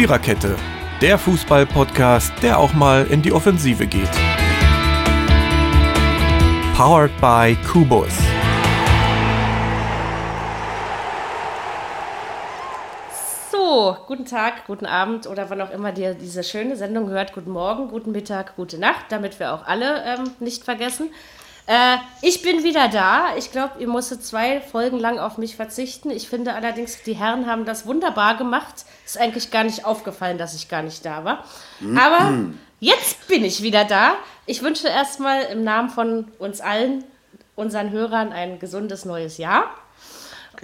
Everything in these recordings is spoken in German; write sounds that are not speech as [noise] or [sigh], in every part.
Viererkette, der Fußball-Podcast, der auch mal in die Offensive geht. Powered by Kubus. So, guten Tag, guten Abend oder wann auch immer ihr diese schöne Sendung hört. Guten Morgen, guten Mittag, gute Nacht, damit wir auch alle ähm, nicht vergessen. Äh, ich bin wieder da. Ich glaube, ihr musstet zwei Folgen lang auf mich verzichten. Ich finde allerdings, die Herren haben das wunderbar gemacht. Ist eigentlich gar nicht aufgefallen, dass ich gar nicht da war. Aber jetzt bin ich wieder da. Ich wünsche erstmal im Namen von uns allen, unseren Hörern, ein gesundes neues Jahr.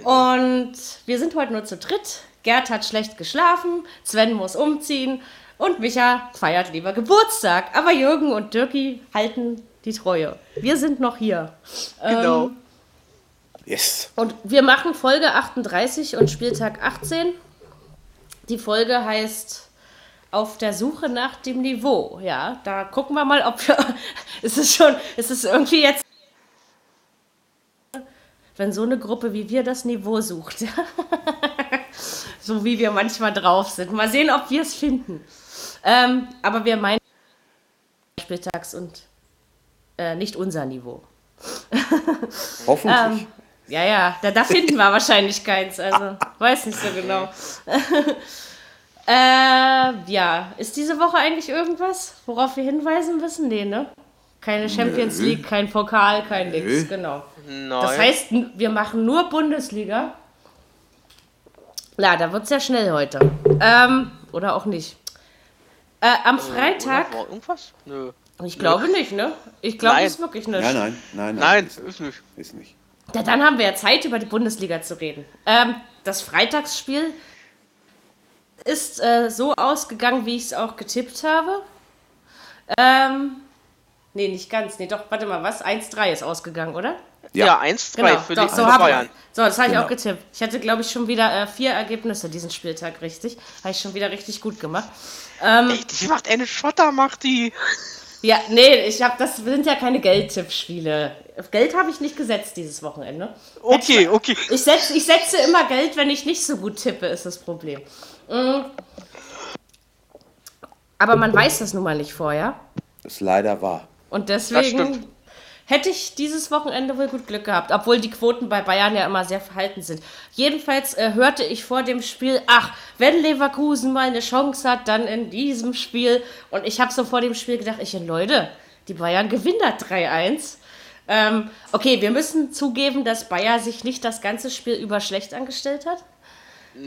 Und wir sind heute nur zu dritt. Gerd hat schlecht geschlafen, Sven muss umziehen und Micha feiert lieber Geburtstag. Aber Jürgen und Dirki halten die Treue. Wir sind noch hier. Genau. Ähm, Yes. und wir machen Folge 38 und Spieltag 18. Die Folge heißt Auf der Suche nach dem Niveau. Ja, da gucken wir mal, ob wir. [laughs] es ist schon. Es ist irgendwie jetzt. Wenn so eine Gruppe wie wir das Niveau sucht. [laughs] so wie wir manchmal drauf sind. Mal sehen, ob wir es finden. Ähm, aber wir meinen Spieltags und äh, nicht unser Niveau. [laughs] Hoffentlich. Ähm, ja, ja, da, da finden wir wahrscheinlich keins. Also, [laughs] weiß nicht so genau. [laughs] äh, ja, ist diese Woche eigentlich irgendwas, worauf wir hinweisen müssen? Nee, ne? Keine Champions League, kein Pokal, kein Nix, genau. Nein. Das heißt, wir machen nur Bundesliga. Na, da wird's ja schnell heute. Ähm, oder auch nicht. Äh, am Freitag, Oder? War irgendwas? Nö. Ich glaube nicht, ne? Ich glaube, es ist wirklich nicht. Äh, Äh, Nein, nein, nein. Nein, ist, ist nicht. ist nicht. Ja, dann haben wir ja Zeit, über die Bundesliga zu reden. Ähm, das Freitagsspiel ist äh, so ausgegangen, wie ich es auch getippt habe. Ähm, nee, nicht ganz. Nee, doch, warte mal, was? 1-3 ist ausgegangen, oder? Ja, 1-3 Genau, für doch, die so Bayern. So, das habe ich Genau. auch getippt. Ich hatte, glaube ich, schon wieder äh, vier Ergebnisse diesen Spieltag richtig. Habe ich schon wieder richtig gut gemacht. Ähm, Ey, die macht eine Schotter, macht die. Ja, nee, ich habe das sind ja keine Geldtippspiele. Auf Geld habe ich nicht gesetzt dieses Wochenende. Okay, okay. Ich setze, ich setze immer Geld, wenn ich nicht so gut tippe, ist das Problem. Mm. Aber man weiß das nun mal nicht vorher. Ist leider wahr. Und deswegen. Hätte ich dieses Wochenende wohl gut Glück gehabt, obwohl die Quoten bei Bayern ja immer sehr verhalten sind. Jedenfalls äh, hörte ich vor dem Spiel, ach, wenn Leverkusen mal eine Chance hat, dann in diesem Spiel. Und ich habe so vor dem Spiel gedacht, ich, Leute, die Bayern gewinnen das 3-1. Ähm, okay, wir müssen zugeben, dass Bayer sich nicht das ganze Spiel über schlecht angestellt hat.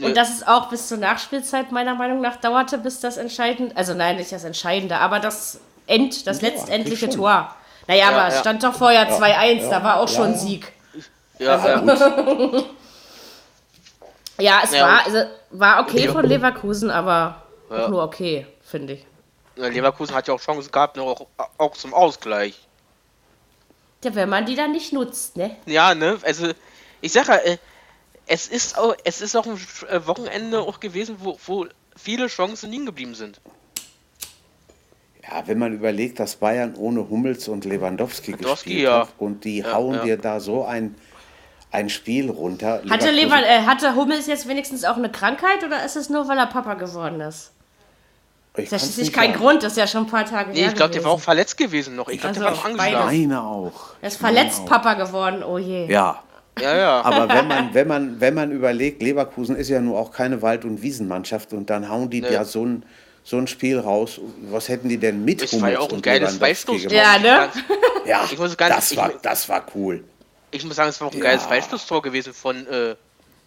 Und dass es auch bis zur Nachspielzeit meiner Meinung nach dauerte, bis das entscheidende, also nein, nicht das Entscheidende, aber das End, das Ja, letztendliche. Tor. Naja, aber es ja. stand doch vorher 2-1, da ja, war auch ja, schon ja. Sieg. Ja, ja. [laughs] Ja, es Ja, war, also, war okay von Leverkusen, aber auch nur okay, finde ich. Leverkusen hat ja auch Chancen gehabt, auch, auch zum Ausgleich. Ja, wenn man die dann nicht nutzt, ne? Ja, ne? Also, ich sage ja, äh, es ist auch, es ist auch ein äh, Wochenende auch gewesen, wo, wo viele Chancen liegen geblieben sind. Ja, wenn man überlegt, dass Bayern ohne Hummels und Lewandowski, Lewandowski, gespielt ja. hat und die Ja, hauen ja. dir da so ein, ein Spiel runter. Hatte, Leverkusen- Lever, äh, hatte Hummels jetzt wenigstens auch eine Krankheit oder ist es nur, weil er Papa geworden ist? ich Das ist nicht nicht kein sagen. Grund, das ist ja schon ein paar Tage Nee, her ich glaube, der war auch verletzt gewesen noch. Ich glaube, der war Also, noch beides. angeschlagen. Meine auch. Er ist verletzt auch. Papa geworden, oh je. Ja, Ja, ja. aber wenn man, [laughs] wenn, man, wenn man überlegt, Leverkusen ist ja nur auch keine Wald- und Wiesenmannschaft und dann hauen die Nee. ja so ein, so ein Spiel raus. Was hätten die denn mit Es war ja auch ein und geiles Lewandowski Freistoß. gemacht? Ja, ne? Ja, Ich muss ganz- das, ich war, das war cool. Ich muss sagen, es war auch ein Ja. geiles Freistoßtor gewesen von, äh,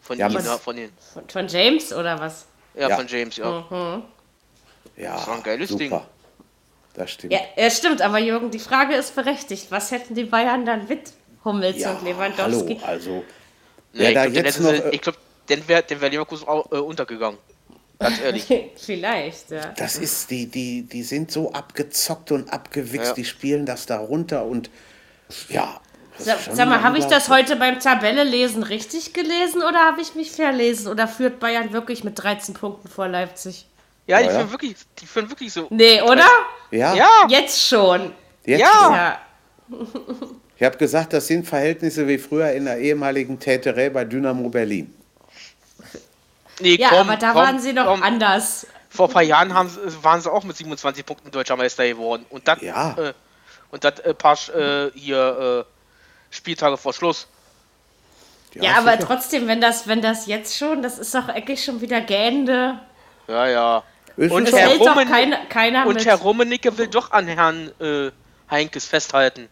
von Ja, ja, von den, Von, von James oder was? ja, Ja. von James, ja. Ja, Das war ein geiles super. Ding. Das stimmt. Ja, ja, stimmt, aber Jürgen, die Frage ist berechtigt. Was hätten die Bayern dann mit Hummels Ja, und Lewandowski? hallo, also Nee, ich glaube, dann wäre wär Leverkusen auch, äh, untergegangen. Ganz ehrlich. [laughs] Vielleicht, ja. das ist, die, die, die sind so abgezockt und abgewichst, Ja. die spielen das da runter und ja. das Sag, mal, habe ich das heute beim Tabelle-Lesen richtig gelesen oder habe ich mich verlesen? Oder führt Bayern wirklich mit 13 Punkten vor Leipzig? Ja, die Ja, ja. führen wirklich, die führen wirklich so. Nee, oder? Ja, Ja, Jetzt schon. jetzt Ja. schon. Ja. Ich habe gesagt, das sind Verhältnisse wie früher in der ehemaligen Täterei bei Dynamo Berlin. Nee, Ja, komm, aber da komm, waren sie noch komm. anders. vor ein paar Jahren haben, waren sie auch mit 27 Punkten deutscher Meister geworden. Und das Ja. äh, und das äh, paar äh, hier äh, Spieltage vor Schluss. Ja, aber sicher. trotzdem, wenn das, wenn das jetzt schon, das ist doch eigentlich schon wieder gähnende. Ja, ja. Und Herr Rummen- keiner, keiner Und mit. Herr Rummenigge will doch an Herrn äh, Heinkes festhalten.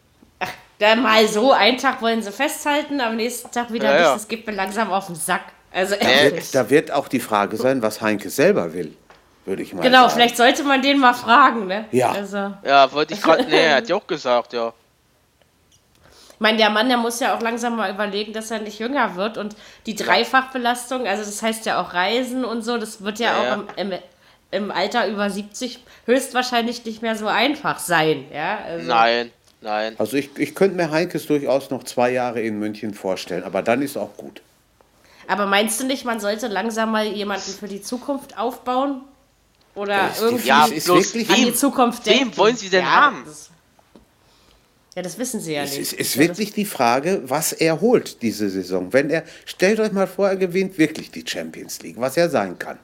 Da mal so, einen Tag wollen sie festhalten, am nächsten Tag wieder Ja, nicht. ja. Das geht mir langsam auf den Sack. Also Äh. Da wird auch die Frage sein, was Heinke selber will, würde ich mal Genau, sagen. vielleicht sollte man den mal fragen, ne? Ja. Also, Ja, wollte ich gerade. Nee, er hat ja auch gesagt, ja. ich meine, der Mann, der muss ja auch langsam mal überlegen, dass er nicht jünger wird. Und die Dreifachbelastung, also das heißt ja auch Reisen und so, das wird ja, Ja, ja. auch im, im, im Alter über 70 höchstwahrscheinlich nicht mehr so einfach sein. Ja? Also, Nein, nein. Also ich, ich könnte mir Heinkes durchaus noch zwei Jahre in München vorstellen, aber dann ist auch gut. Aber meinst du nicht, man sollte langsam mal jemanden für die Zukunft aufbauen? Oder ist die- irgendwie Ja, ist bloß wirklich- an die wem, Zukunft wem denken? wollen Sie denn ja, haben? Das, ja, das wissen sie ja Es nicht. ist, ist Ja, wirklich die Frage, was er holt diese Saison. Wenn er, stellt euch mal vor, er gewinnt wirklich die Champions League, was er sein kann.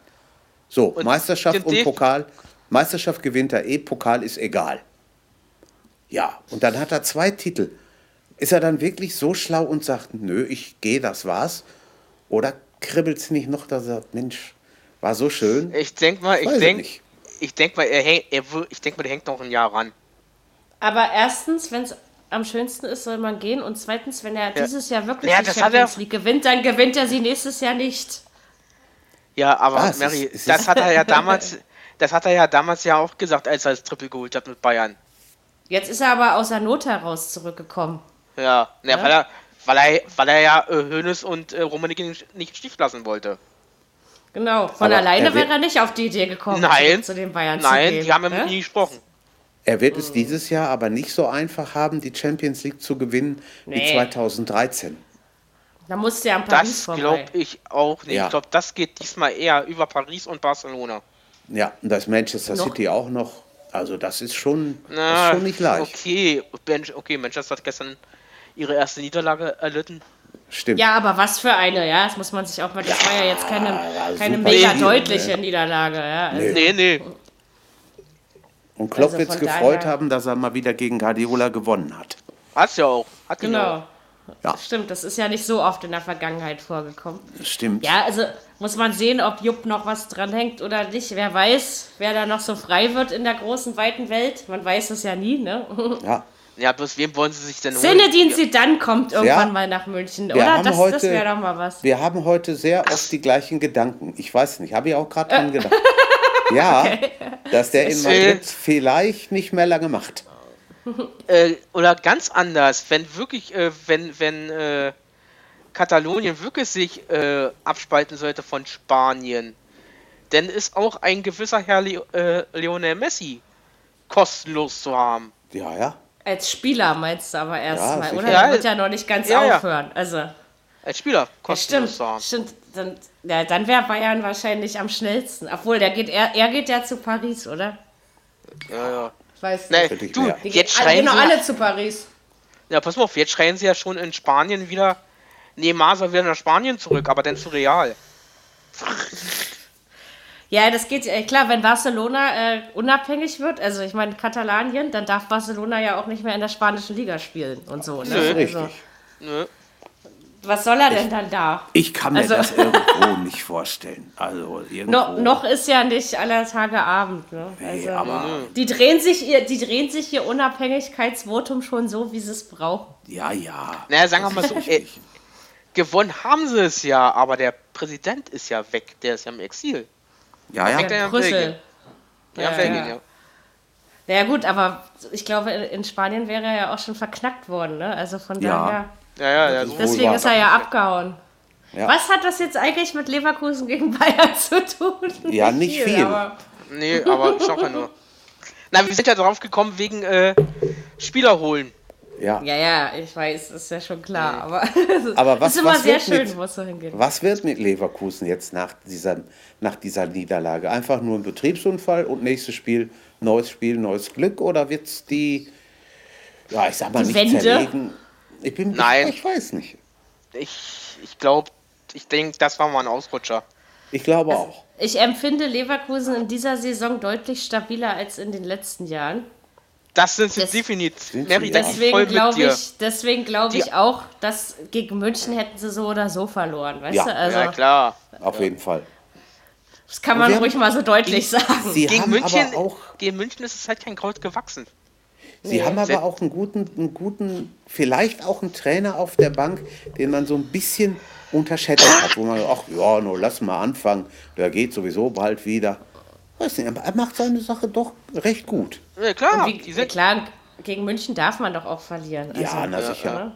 So, Und Meisterschaft und Pokal. Meisterschaft gewinnt er eh, Pokal ist egal. Ja, und dann hat er zwei Titel. Ist er dann wirklich so schlau und sagt, nö, ich gehe, das war's? Oder kribbelt es nicht noch, dass er sagt, Mensch, war so schön? Ich denk mal, ich Weiß ich denk, nicht. ich denk mal, er, häng- er, ich denk mal, der hängt noch ein Jahr ran. Aber erstens, wenn es am schönsten ist, soll man gehen. Und zweitens, wenn er dieses Jahr wirklich Ja, die Champions League gewinnt, dann gewinnt er sie nächstes Jahr nicht. Ja, aber Ah, es Mary, ist- das hat er ja [laughs] damals, das hat er ja damals ja auch gesagt, als er das Triple geholt hat mit Bayern. Jetzt ist er aber aus der Not heraus zurückgekommen. Ja, ja, Ja. Weil, er, weil, er, weil er ja äh, Hönes und äh, Rummenigge nicht, nicht im Stich lassen wollte. Genau. Von Aber alleine er wäre er nicht auf die Idee gekommen, Nein, zu den Bayern nein, zu gehen. die haben mit ne? ihm nie gesprochen. Er wird es dieses Jahr aber nicht so einfach haben, die Champions League zu gewinnen wie Nee. 2013. Da musste er am Paris Das glaube ich auch nicht. Ja. Ich glaube, das geht diesmal eher über Paris und Barcelona. Ja, und das Manchester Noch- City auch noch. Also das ist schon, Na, ist schon nicht leicht. Okay, Ben- okay, Manchester hat gestern ihre erste Niederlage erlitten. Stimmt. Ja, aber was für eine, ja, das muss man sich auch mal, das war ja jetzt keine, war keine mega Spiel, deutliche ne? Niederlage, ja. Also, Nee, nee. Und Klopp Also wird es gefreut daher- haben, dass er mal wieder gegen Guardiola gewonnen hat. Hat's ja auch. Hat Genau. auch. Ja, Stimmt, das ist ja nicht so oft in der Vergangenheit vorgekommen. stimmt. Ja, also muss man sehen, ob Jupp noch was dran hängt oder nicht. Wer weiß, wer da noch so frei wird in der großen, weiten Welt. Man weiß es ja nie, ne? Ja. [laughs] Ja, bloß wem wollen sie sich denn holen? Zinedine Zidane kommt irgendwann Ja. mal nach München, oder? Das, das wäre doch mal was. Wir haben heute sehr oft die gleichen Gedanken. Ich weiß nicht, habe ich auch gerade dran gedacht. [laughs] Ja, dass der in Madrid vielleicht nicht mehr lange macht. [laughs] Äh, oder ganz anders, wenn wirklich, äh, wenn, wenn äh, Katalonien wirklich sich äh, abspalten sollte von Spanien, dann ist auch ein gewisser Herr Le äh, Lionel Messi kostenlos zu haben. Ja, ja. Als Spieler meinst du aber erstmal, sicher. oder? Ja, wird ja noch nicht ganz ja, ja. aufhören. Also, Als Spieler ja, kostenlos stimmt. Stimmt. Dann, ja, dann wäre Bayern wahrscheinlich am schnellsten. Obwohl, der geht, er, er geht ja zu Paris, oder? Ja, ja. Ich weiß Nee, nicht. Du. Die jetzt schreien gehen sie, alle zu Paris. ja, pass mal auf, jetzt schreien sie ja schon in Spanien wieder, Neymar soll wieder nach Spanien zurück, aber dann zu Real. Ja, das geht, äh, klar, wenn Barcelona äh, unabhängig wird, also ich meine Katalanien, dann darf Barcelona ja auch nicht mehr in der spanischen Liga spielen und so. Ne? Nö. Also, Richtig. Nö. was soll er denn dann da? Ich kann mir Also- das irgendwo [laughs] nicht vorstellen. Also irgendwo. No, noch ist ja nicht aller Tage Abend. Ne? Nee, Also, aber die, drehen sich ihr, die drehen sich ihr Unabhängigkeitsvotum schon so, wie sie es brauchen. ja, ja. Naja, sagen wir mal so, äh, gewonnen haben sie es ja, aber der Präsident ist ja weg, der ist ja im Exil. Ja, ja. in Brüssel. Ja, Ja, Belgien, ja. ja. Ja gut, aber ich glaube, in Spanien wäre er ja auch schon verknackt worden. Ne? Also von Ja. daher. Ja, ja, ja. So Deswegen ist er ja abgehauen. Ja. Was hat das jetzt eigentlich mit Leverkusen gegen Bayern zu tun? Ja, nicht viel. aber- Nee, aber ich sag ja nur. Na, wir sind ja drauf gekommen wegen äh, Spieler holen. Ja. ja, ja, ich weiß, ist ja schon klar. Aber, [laughs] Aber was- ist immer was sehr wird schön, mit- wo es so hingeht. Was wird mit Leverkusen jetzt nach dieser, nach dieser Niederlage? Einfach nur ein Betriebsunfall und nächstes Spiel, neues Spiel, neues Glück? Oder wird es die, ja, ich sag mal, Die nicht Wende? zerlegen? Ich bin, Nein. Ich, ich weiß nicht. Ich, ich glaube, ich denke, das war mal ein Ausrutscher. Ich glaube auch. Ich empfinde Leverkusen in dieser Saison deutlich stabiler als in den letzten Jahren. Das sind sie definitiv. Mary, Deswegen glaube ich, deswegen glaube ich auch, dass gegen München hätten sie so oder so verloren, weißt Ja. du? Also, ja, klar. Auf jeden Fall. das kann man Wir haben- ruhig mal so deutlich sagen. Sie Gegen haben München, aber auch, gegen München ist es halt kein Kraut gewachsen. Sie haben Sehr- aber auch einen guten, einen guten, vielleicht auch einen Trainer auf der Bank, den man so ein bisschen unterschätzt hat, wo man, ach ja, nur lass mal anfangen, der geht sowieso bald wieder. Weiß nicht, aber er macht seine Sache doch recht gut. Ja, klar. Wie, ja, klar, gegen München darf man doch auch verlieren. Also, Ja, na sicher. ne?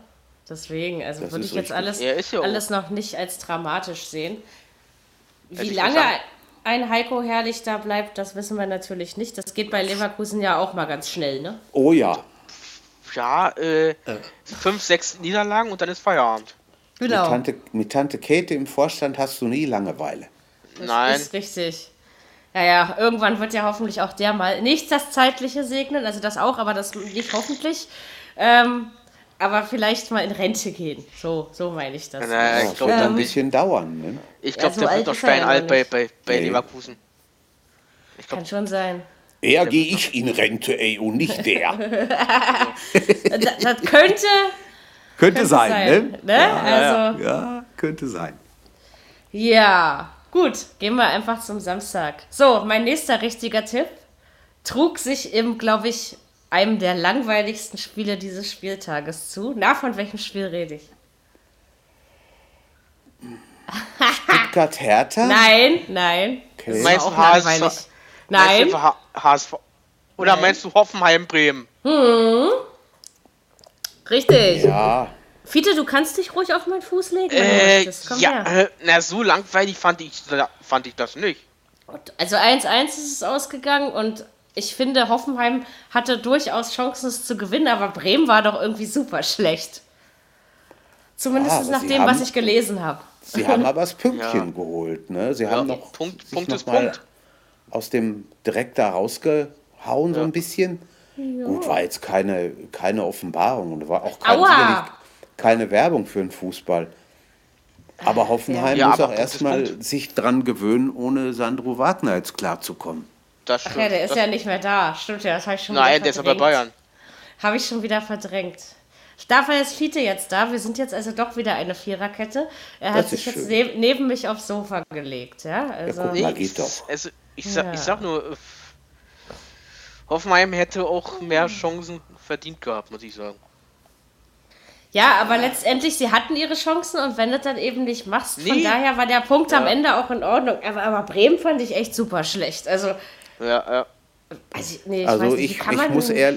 Deswegen, also Das würde ich jetzt richtig. alles, alles noch nicht als dramatisch sehen. Wie lange gesagt. ein Heiko Herrlich da bleibt, das wissen wir natürlich nicht. Das geht bei Leverkusen ja auch mal ganz schnell, ne? Oh ja, ja, äh, fünf, sechs Niederlagen und dann ist Feierabend. mit, Genau. Tante, mit Tante Käthe im Vorstand hast du nie Langeweile. Nein. Ist richtig. Ja, ja, irgendwann wird ja hoffentlich auch der mal nicht das Zeitliche segnen, also das auch, aber das nicht hoffentlich. Ähm, aber vielleicht mal in Rente gehen. So, so meine ich das. Na, Ja, ich das glaube, wird ein bisschen dauern. Ne? ich Ja, glaub, so der wird doch ja steinalt bei, bei, bei Nee. Leverkusen. Kann schon sein. Eher gehe ich in Rente, ey, und nicht der. [laughs] Das, das könnte, könnte sein, sein, ne? ne? Also, Ja, könnte sein. ja. Gut, gehen wir einfach zum Samstag. So, mein nächster richtiger Tipp trug sich im, glaube ich, einem der langweiligsten Spiele dieses Spieltages zu. Na, von welchem Spiel rede ich? Stuttgart Hertha? Nein, nein. Das war Meinst auch du HSV? langweilig. Meinst Nein, du HSV? Oder Nein. meinst du Hoffenheim Bremen? richtig. Ja, Fiete, du kannst dich ruhig auf meinen Fuß legen, wenn du Äh, möchtest. Komm ja, her. äh, na, so langweilig fand ich, fand ich das nicht. Also 1-1 ist es ausgegangen und ich finde, Hoffenheim hatte durchaus Chancen, es zu gewinnen, aber Bremen war doch irgendwie super schlecht. Zumindest Ah, nach dem, was haben- ich gelesen habe. sie haben aber das [laughs] Pünktchen Ja. geholt. Ne? Sie haben noch Punkt- sich Punkt noch ist mal Punkt. aus dem Dreck da rausgehauen, so ein bisschen. Gut, war jetzt keine, keine Offenbarung und war auch kein, Aua! Keine Werbung für den Fußball. Aber Hoffenheim Ja, muss aber auch erstmal Punkt. sich dran gewöhnen, ohne Sandro Wagner jetzt klarzukommen. Das Ach stimmt. ja, der ist das, ja nicht mehr da. Stimmt ja, das habe ich schon Nein, wieder der ist aber bei verdrängt. Bayern. Habe ich schon wieder verdrängt. Dafür ist Fiete jetzt da. Wir sind jetzt also doch wieder eine Viererkette. Er hat Das sich ist jetzt neb neben mich aufs Sofa gelegt. Ja, also. guck Nee, mal, geht ich, doch. Also, ich, sag, Ja. ich sag nur, äh, Hoffenheim hätte auch mehr Chancen verdient gehabt, muss ich sagen. Ja, aber letztendlich, sie hatten ihre Chancen und wenn du das dann eben nicht machst, von Nee. daher war der Punkt am Ja. Ende auch in Ordnung. Aber, aber Bremen fand ich echt super schlecht. Also, Ja, ja. also nee, ich Also weiß nicht, ich, kann ich muss ehr,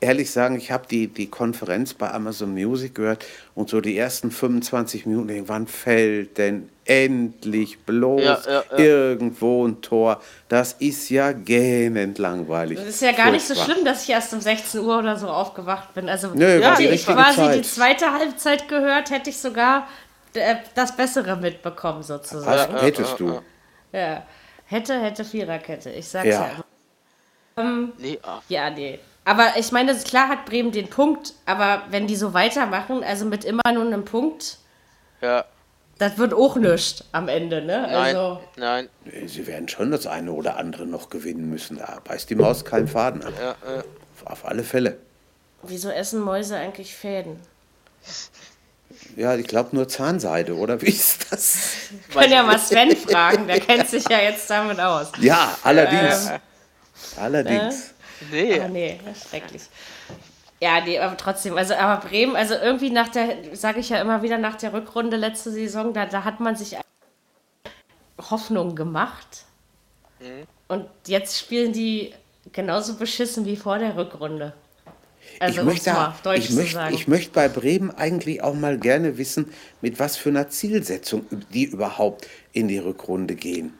ehrlich sagen, ich habe die, die Konferenz bei Amazon Music gehört und so die ersten 25 Minuten, wann fällt denn endlich bloß Ja, ja, ja. irgendwo ein Tor? Das ist ja gähnend langweilig. das ist ja gar nicht so Furchtbar. schlimm, dass ich erst um 16 Uhr oder so aufgewacht bin. Also, Nö, war die hätte ich quasi Zeit. die zweite Halbzeit gehört, hätte ich sogar äh, das Bessere mitbekommen, sozusagen. Was Ja, hättest ja, du? ja. Ja. Hätte, hätte Viererkette. Ich sag's Ja. ja. immer. Nee, ah, Ja, nee. Aber ich meine, klar hat Bremen den Punkt, aber wenn die so weitermachen, also mit immer nur einem Punkt, ja. Das wird auch nichts am Ende, ne? Nein, Also, nein. Sie werden schon das eine oder andere noch gewinnen müssen. Da beißt die Maus keinen Faden ab. Ja, äh, Auf alle Fälle. wieso essen Mäuse eigentlich Fäden? Ja, ich glaube nur Zahnseide, oder wie ist das? [laughs] Können ja mal Sven fragen, der [laughs] kennt sich ja jetzt damit aus. Ja, allerdings. Allerdings. nee. Ah, nee, das ist schrecklich. Ja, nee, aber trotzdem, also aber Bremen, also irgendwie nach der, sage ich ja immer wieder, nach der Rückrunde letzte Saison, da, da hat man sich Hoffnung gemacht. Und jetzt spielen die genauso beschissen wie vor der Rückrunde. Also, ich, möchte, mal auf Deutsch ich, möchte, sagen. ich möchte bei Bremen eigentlich auch mal gerne wissen, mit was für einer Zielsetzung die überhaupt in die Rückrunde gehen.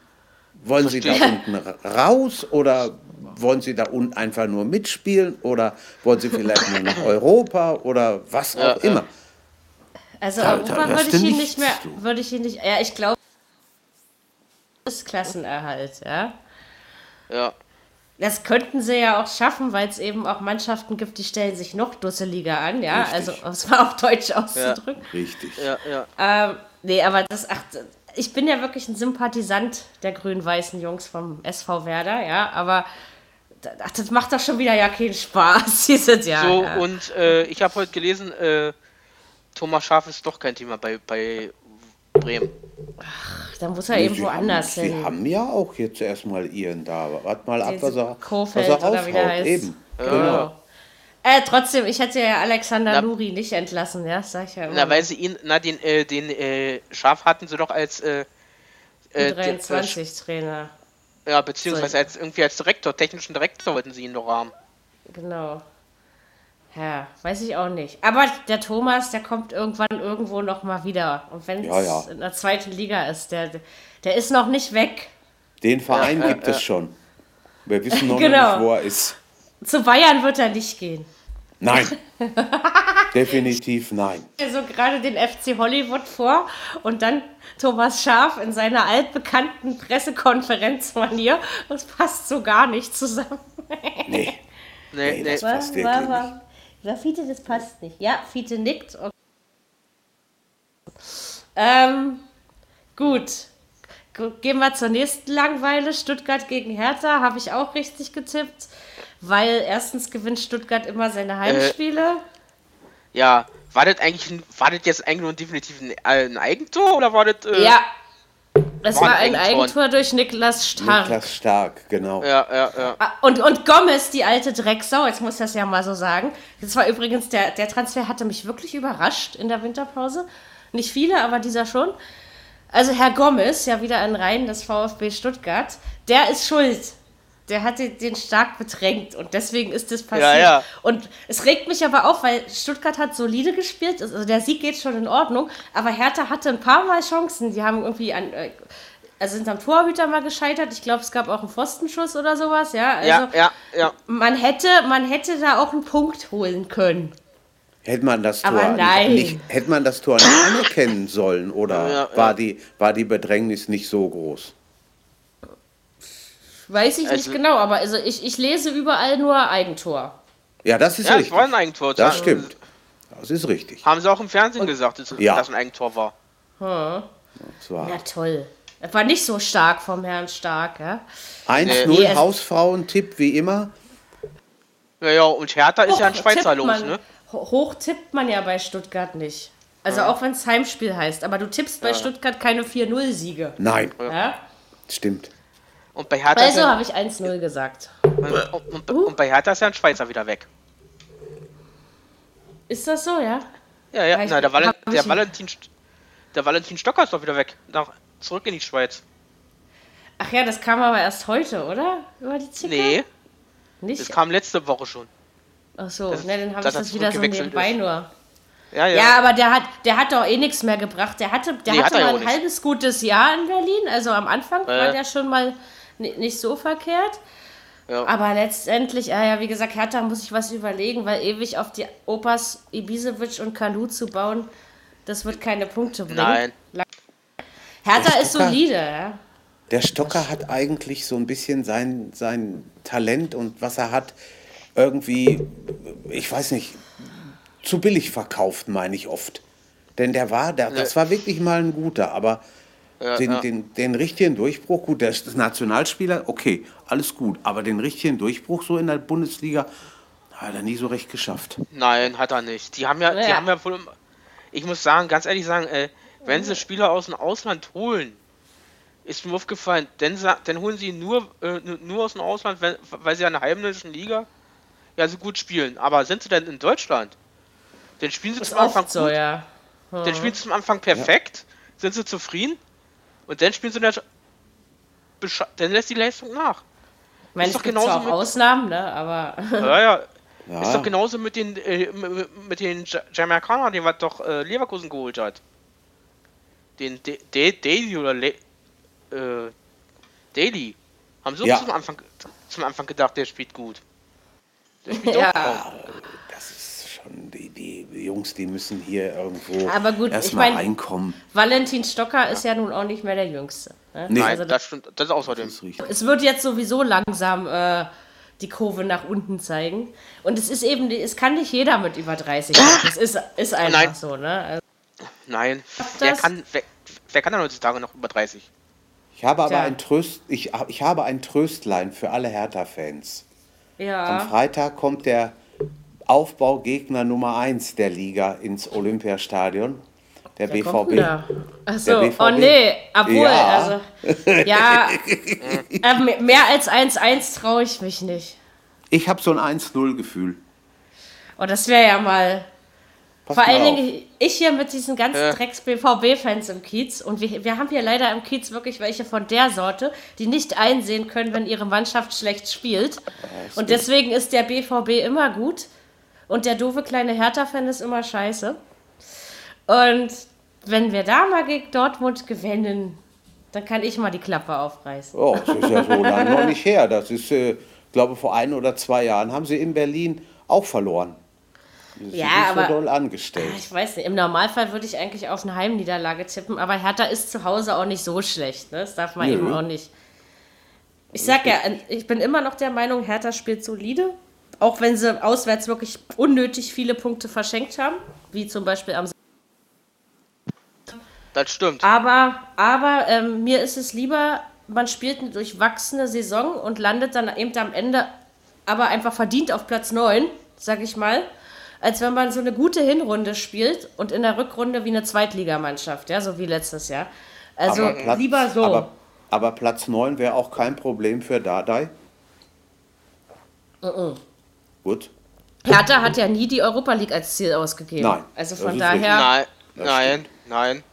Wollen Sie da unten ra- raus oder wollen Sie da unten einfach nur mitspielen oder wollen Sie vielleicht nur nach Europa oder was auch Ja, ja. immer? Also Da- da Europa hörst würde ich ihn nichts, nicht mehr, du. würde ich ihn nicht, ja, ich glaube, das ist Klassenerhalt, ja. Ja. Das könnten sie ja auch schaffen, weil es eben auch Mannschaften gibt, die stellen sich noch dusseliger an, ja. Richtig. Also, um es mal auf Deutsch auszudrücken. Richtig. Ja, ja. Ähm, nee, aber das, ach, ich bin ja wirklich ein Sympathisant der grün-weißen Jungs vom SV Werder, ja, aber ach, das macht doch schon wieder ja keinen Spaß, [laughs] dieses Jahr. So, ja. und äh, ich habe heute gelesen, äh, Thomas Schaf ist doch kein Thema bei, bei Bremen. Dann muss er eben Sie woanders haben, Sie hin. haben ja auch jetzt erstmal ihren da. Wart mal ab, was er, Kofeld was er oder wie der raushaut. heißt. Eben. Genau. Äh, trotzdem, ich hätte ja Alexander Na- Nuri nicht entlassen, ja, sag ich ja immer. Na, weil sie ihn, na, den, äh, den äh, Schaf hatten sie doch als, äh, äh, den- 23 Trainer, ja, beziehungsweise als irgendwie als Direktor, technischen Direktor wollten sie ihn doch haben. genau. Ja, weiß ich auch nicht. Aber der Thomas, der kommt irgendwann irgendwo noch mal wieder. Und wenn Ja, es ja. in der zweiten Liga ist, der, der ist noch nicht weg. Den Verein Ja, gibt ja, es schon. Wir wissen noch Genau. [laughs] nicht, wo er ist. Zu Bayern wird er nicht gehen. Nein. [laughs] Definitiv nein. Also gerade den FC Hollywood vor und dann Thomas Schaf in seiner altbekannten Pressekonferenzmanier. Das passt so gar nicht zusammen. Nee. Nee, Nee, nee. das passt wirklich nicht. Ja, Fiete, das passt nicht. Ja, Fiete nickt. Okay. Ähm, gut. Gu- Gehen wir zur nächsten Langweile. Stuttgart gegen Hertha habe ich auch richtig getippt. Weil erstens gewinnt Stuttgart immer seine Heimspiele. Ja, war das eigentlich, ein, war das jetzt eigentlich nur definitiv ein, äh, ein Eigentor oder war das, äh, ja. Es war war ein ein Eigentor. Eigentor durch Niklas Stark. Niklas Stark, genau. ja, ja, ja. Ah, Und, und Gomez, die alte Drecksau, jetzt muss ich das ja mal so sagen. Das war übrigens, der, der Transfer hatte mich wirklich überrascht in der Winterpause. Nicht viele, aber dieser schon. Also Herr Gomez, ja wieder in Reihen des VfB Stuttgart, der ist schuld. Der hat den, den stark bedrängt und deswegen ist das passiert. Ja, ja. Und es regt mich aber auf, weil Stuttgart hat solide gespielt, also der Sieg geht schon in Ordnung, aber Hertha hatte ein paar Mal Chancen. Die haben irgendwie an, also sind am Torhüter mal gescheitert. Ich glaube, es gab auch einen Pfostenschuss oder sowas, ja. Also ja, ja, ja. man hätte, man hätte da auch einen Punkt holen können. Hätte man das Tor nicht, hätte man das Tor nicht anerkennen sollen oder Ja, ja. war die war die Bedrängnis nicht so groß? Weiß ich Also- nicht genau, aber also ich, ich lese überall nur Eigentor. Ja, das ist Ja, es richtig. war ein Eigentor. das Das- stimmt. Das ist richtig. Haben sie auch im Fernsehen gesagt, dass, Ja. dass ein Eigentor war. Das war Ja, toll. Das war nicht so stark vom Herrn Stark, ja. 1-0 Nee, es- Hausfrauentipp wie immer. Ja, ja, und Hertha ist ja ein Schweizer Los, man, ne? ho- Hoch tippt man ja bei Stuttgart nicht. Also auch wenn es Heimspiel heißt. Aber du tippst bei Stuttgart keine 4-0-Siege. Nein, Ja? stimmt. Und bei Hertha, Also ja, habe ich 1-0 gesagt. und, und, und bei Hertha ist ja ein Schweizer wieder weg. Ist das so, ja? Ja, ja, na, der, Valen, hab ich- der, Valentin, der Valentin Stocker ist doch wieder weg. Nach, zurück in die Schweiz. Ach ja, das kam aber erst heute, oder? Über die Zicke? Nee, Nicht? das kam letzte Woche schon. Ach so, das- ne, dann habe ich das wieder so nebenbei ist. nur. Ja, ja. Ja, aber der hat, der hat doch eh nichts mehr gebracht. Der hatte, der Nee, hatte hat mal ein nicht. halbes gutes Jahr in Berlin. Also am Anfang war Ja. der schon mal nicht so verkehrt. Ja. Aber letztendlich, ah ja, wie gesagt, Hertha muss ich was überlegen, weil ewig auf die Opas Ibisevic und Kalu zu bauen, das wird keine Punkte bringen. Nein. Hertha Der ist solide, ja. Der Stocker hat eigentlich so ein bisschen sein, sein Talent und was er hat irgendwie, ich weiß nicht, zu billig verkauft, meine ich oft. Denn der war, der, das war wirklich mal ein guter, aber Ja, den, ja. Den, den richtigen Durchbruch, gut, der ist Nationalspieler, okay, alles gut, aber den richtigen Durchbruch so in der Bundesliga hat er nie so recht geschafft. Nein, hat er nicht. Die haben ja, die Ja. haben ja wohl. Ich muss sagen, ganz ehrlich sagen, äh, wenn sie Spieler aus dem Ausland holen, ist mir aufgefallen, dann, sa- dann holen sie ihn nur, äh, nu- nur aus dem Ausland, wenn, weil sie an der heimischen Liga ja so gut spielen. Aber sind sie denn in Deutschland? Dann spielen sie Ist zum Anfang so, gut, ja. dann spielen sie zum Anfang perfekt, sind sie zufrieden und dann spielen sie dann, dann lässt die Leistung nach. Ich meine, Ist es doch gibt genauso zwar auch mit- Ausnahmen, ne, aber [laughs] Ja, ja. Ja. Ist doch genauso mit den, äh, m- mit den Ja- Jamaikanern, den was doch äh, Leverkusen geholt hat. Den De- De- Daily oder Le äh, Daily. Haben sie Ja. zum, Anfang, zum Anfang gedacht, der spielt gut. Der spielt [laughs] Ja. auch kaum. Das ist schon, die, die Jungs, die müssen hier irgendwo Aber gut, ich erstmal mein- reinkommen. Valentin Stocker ist ja nun auch nicht mehr der Jüngste. Ne? Nee. Nein, Also das stimmt. Das ist außerdem. Das ist richtig. es wird jetzt sowieso langsam äh, die Kurve nach unten zeigen. Und es ist eben, es kann nicht jeder mit über 30 sein. Das ist, ist einfach Nein. so, ne? Also, Nein, wer kann, wer, wer kann denn heutzutage noch über 30? Ich habe aber Tja. ein Tröst, ich, ich habe ein Tröstlein für alle Hertha-Fans. Am Ja. Freitag kommt der Aufbaugegner Nummer 1 der Liga ins Olympiastadion. Der Wer BVB. da? Ach so, BVB. oh nee, obwohl, Ja. also, ja, [laughs] äh, me- mehr als 1-1 traue ich mich nicht. Ich habe so ein 1-0-Gefühl. Oh, das wäre ja mal. Pass Vor mal allen auf. Dingen ich hier mit diesen ganzen Ja. Drecks-BVB-Fans im Kiez. Und wir, wir haben hier leider im Kiez wirklich welche von der Sorte, die nicht einsehen können, wenn ihre Mannschaft schlecht spielt. Und deswegen ist der BVB immer gut. Und der doofe kleine Hertha-Fan ist immer scheiße. Und wenn wir da mal gegen Dortmund gewinnen, dann kann ich mal die Klappe aufreißen. Oh, das ist ja so lange noch nicht her. Das ist, äh, glaube vor ein oder zwei Jahren haben sie in Berlin auch verloren. Sind Ja, nicht aber- so doll angestellt. Ich weiß nicht, im Normalfall würde ich eigentlich auf eine Heimniederlage tippen, aber Hertha ist zu Hause auch nicht so schlecht. Ne? Das darf man Nö. eben auch nicht. Ich sag ja, ich bin immer noch der Meinung, Hertha spielt solide. Auch wenn sie auswärts wirklich unnötig viele Punkte verschenkt haben, wie zum Beispiel am Das stimmt. Aber, aber ähm, mir ist es lieber, man spielt eine durchwachsene Saison und landet dann eben am Ende aber einfach verdient auf Platz 9, sag ich mal, als wenn man so eine gute Hinrunde spielt und in der Rückrunde wie eine Zweitligamannschaft, ja, so wie letztes Jahr. Also Aber Platz- lieber so. Aber, aber Platz 9 wäre auch kein Problem für Dardai. Gut. Hertha hat ja nie die Europa League als Ziel ausgegeben. Nein, Also von daher. Nein, nein, nein.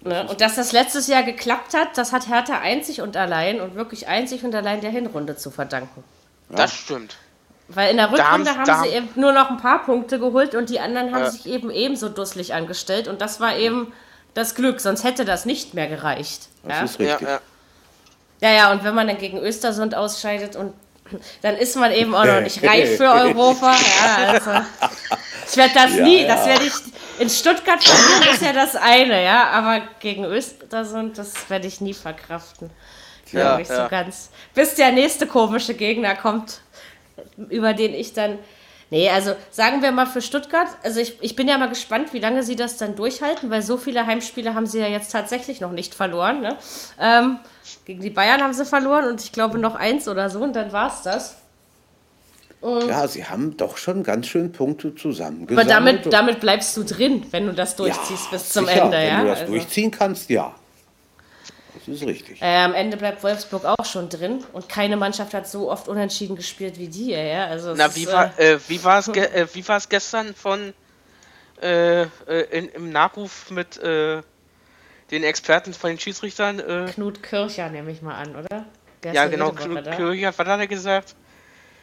Ne? Und dass das letztes Jahr geklappt hat, das hat Hertha einzig und allein und wirklich einzig und allein der Hinrunde zu verdanken. Das stimmt. Weil in der Da haben Rückrunde sie- haben, da sie eben nur noch ein paar Punkte geholt und die anderen haben Ja. sich eben ebenso dusselig angestellt und das war eben das Glück, sonst hätte das nicht mehr gereicht. Das Ja? ist Ja, richtig. ja. ja, ja, und wenn man dann gegen Östersund ausscheidet und [laughs] dann ist man eben auch noch nicht reif für Europa. Ja, also, ich werde das Ja, nie, ja. das werde ich in Stuttgart verlieren, ist ja das eine, ja, aber gegen Östersund, das werde ich nie verkraften. Nicht ja. so ganz. Bis der nächste komische Gegner kommt, über den ich dann. Nee, also sagen wir mal für Stuttgart, also ich, ich bin ja mal gespannt, wie lange sie das dann durchhalten, weil so viele Heimspiele haben sie ja jetzt tatsächlich noch nicht verloren. Ne? Ähm, gegen die Bayern haben sie verloren und ich glaube noch eins oder so und dann war es das. Ja, sie haben doch schon ganz schön Punkte Aber zusammengesammelt. damit, und- damit bleibst du drin, wenn du das durchziehst bis zum sicher, Ende. Wenn ja? du das Also, durchziehen kannst, ja. Das ist richtig. äh, am Ende bleibt Wolfsburg auch schon drin und keine Mannschaft hat so oft unentschieden gespielt wie die. Ja? Also Na, ist, wie äh, war, äh, wie war es ge äh, wie gestern von äh, äh, in, im Nachruf mit äh, den Experten von den Schiedsrichtern? Äh, Knut Kircher, nehme ich mal an, oder? Der ja, genau, Knut. Kircher, was hat er gesagt?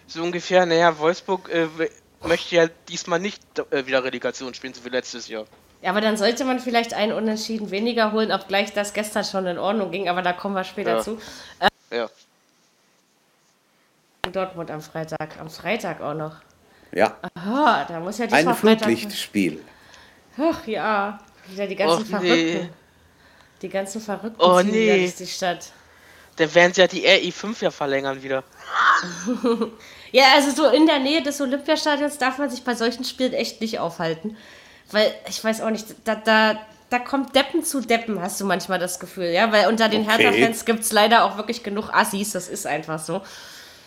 So ungefähr, naja, Wolfsburg äh, möchte ja diesmal nicht äh, wieder Relegation spielen, so wie letztes Jahr. Ja, aber dann sollte man vielleicht einen Unentschieden weniger holen, obgleich das gestern schon in Ordnung ging, aber da kommen wir später Ja. zu. Ja. In Dortmund am Freitag. Am Freitag auch noch. Ja, Ah, da muss ja ein diesmal Freitag. Flutlichtspiel. Ach ja, wieder die ganzen Och, Verrückten. nee. Die ganzen Verrückten Oh, ziehen nee. durch die Stadt. Dann werden sie ja die RI5 ja verlängern wieder. [laughs] Ja, also so in der Nähe des Olympiastadions darf man sich bei solchen Spielen echt nicht aufhalten. Weil, ich weiß auch nicht, da, da, da kommt Deppen zu Deppen, hast du manchmal das Gefühl, ja? Weil unter den Okay. Hertha-Fans gibt es leider auch wirklich genug Assis, das ist einfach so.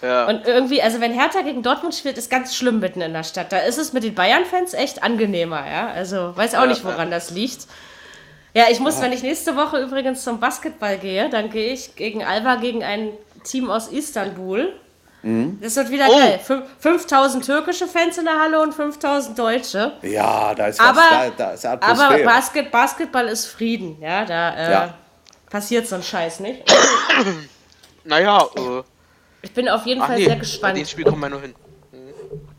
Ja. Und irgendwie, also wenn Hertha gegen Dortmund spielt, ist ganz schlimm mitten in der Stadt. Da ist es mit den Bayern-Fans echt angenehmer, ja? Also, weiß auch Ja, nicht, woran das liegt. Ja, ich muss, wenn ich nächste Woche übrigens zum Basketball gehe, dann gehe ich gegen Alba gegen ein Team aus Istanbul. Das wird wieder Oh. geil. Fün- 5000 türkische Fans in der Halle und 5000 deutsche. Ja, da ist Aber, was, da, da ist aber Atmosphäre. Basket, Basketball ist Frieden, ja, da äh, Ja. passiert so ein Scheiß nicht. [coughs] Naja, äh, Ich bin auf jeden Fall nee, sehr bei gespannt. den Spiel kommen wir nur hin.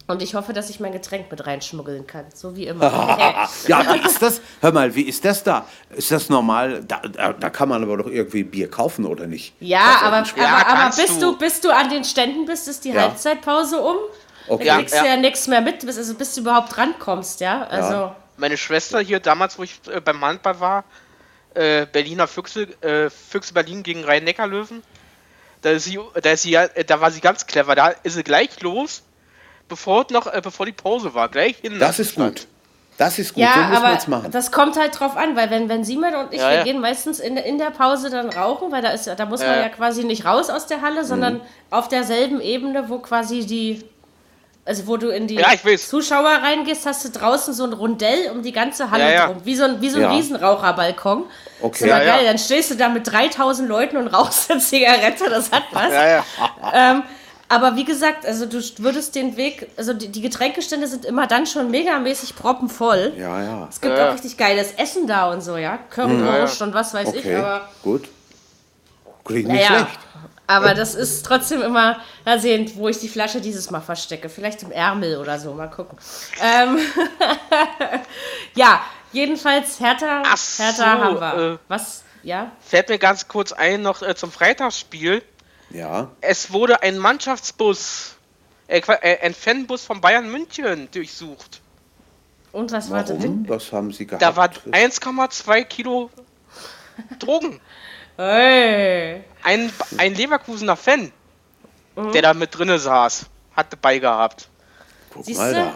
Und ich hoffe, dass ich mein Getränk mit reinschmuggeln kann, so wie immer. [laughs] Ja, wie ist das? Hör mal, wie ist das da? Ist das normal? Da, da, da kann man aber doch irgendwie Bier kaufen, oder nicht? Ja, aber, Spiel. Ja, aber, aber bis, du. du. bis du an den Ständen bist, ist die Ja. Halbzeitpause um. Okay. Da Ja, kriegst du ja. ja nichts mehr mit, bis, also bis du überhaupt rankommst, ja. Also, Meine Schwester hier damals, wo ich äh, beim Handball war, äh, Berliner Füchse, äh, Füchse Berlin gegen Rhein-Neckar-Löwen. Da ist sie, da ist sie, äh, da war sie ganz clever. Da ist sie gleich los, bevor noch, äh, bevor die Pause war, gleich hin. Das ist gut. Das ist gut, Ja, so aber machen. das kommt halt drauf an, weil wenn, wenn Simon und ich, Ja, wir ja. gehen meistens in, in der Pause dann rauchen, weil da ist ja- da muss man ja. ja quasi nicht raus aus der Halle, sondern Mhm. auf derselben Ebene, wo quasi die, also wo du in die Ja, ich weiß. Zuschauer reingehst, hast du draußen so ein Rundell um die ganze Halle Ja, ja. drum, wie so ein, wie so ein Ja. Riesenraucherbalkon. Okay. Ist Ja, ja. geil, dann stehst du da mit 3000 Leuten und rauchst eine Zigarette, das hat was. Ja, ja. Ähm, aber wie gesagt, also du würdest den Weg, also die, die Getränkestände sind immer dann schon megamäßig proppenvoll. Ja, ja. Es gibt Ja. auch richtig geiles Essen da und so, ja. Currywurst und was weiß ich, Okay, aber. gut. Klingt nicht Naja, schlecht. aber das ist trotzdem immer, mal sehen, wo ich die Flasche dieses Mal verstecke. Vielleicht im Ärmel oder so, mal gucken. Ähm, [laughs] ja, jedenfalls Hertha, Ach Hertha so, haben wir. äh, was? Ja? Fällt mir ganz kurz ein noch äh, zum Freitagsspiel. Ja. Es wurde ein Mannschaftsbus, äh, äh, ein Fanbus von Bayern München durchsucht. Und was war Warum? drin? Was haben Sie gehabt? Da war 1,2 Kilo [laughs] Drogen. Hey. Ein, ein Leverkusener Fan, Mhm. der da mit drinne saß, hatte bei gehabt. Guck Siehst mal du?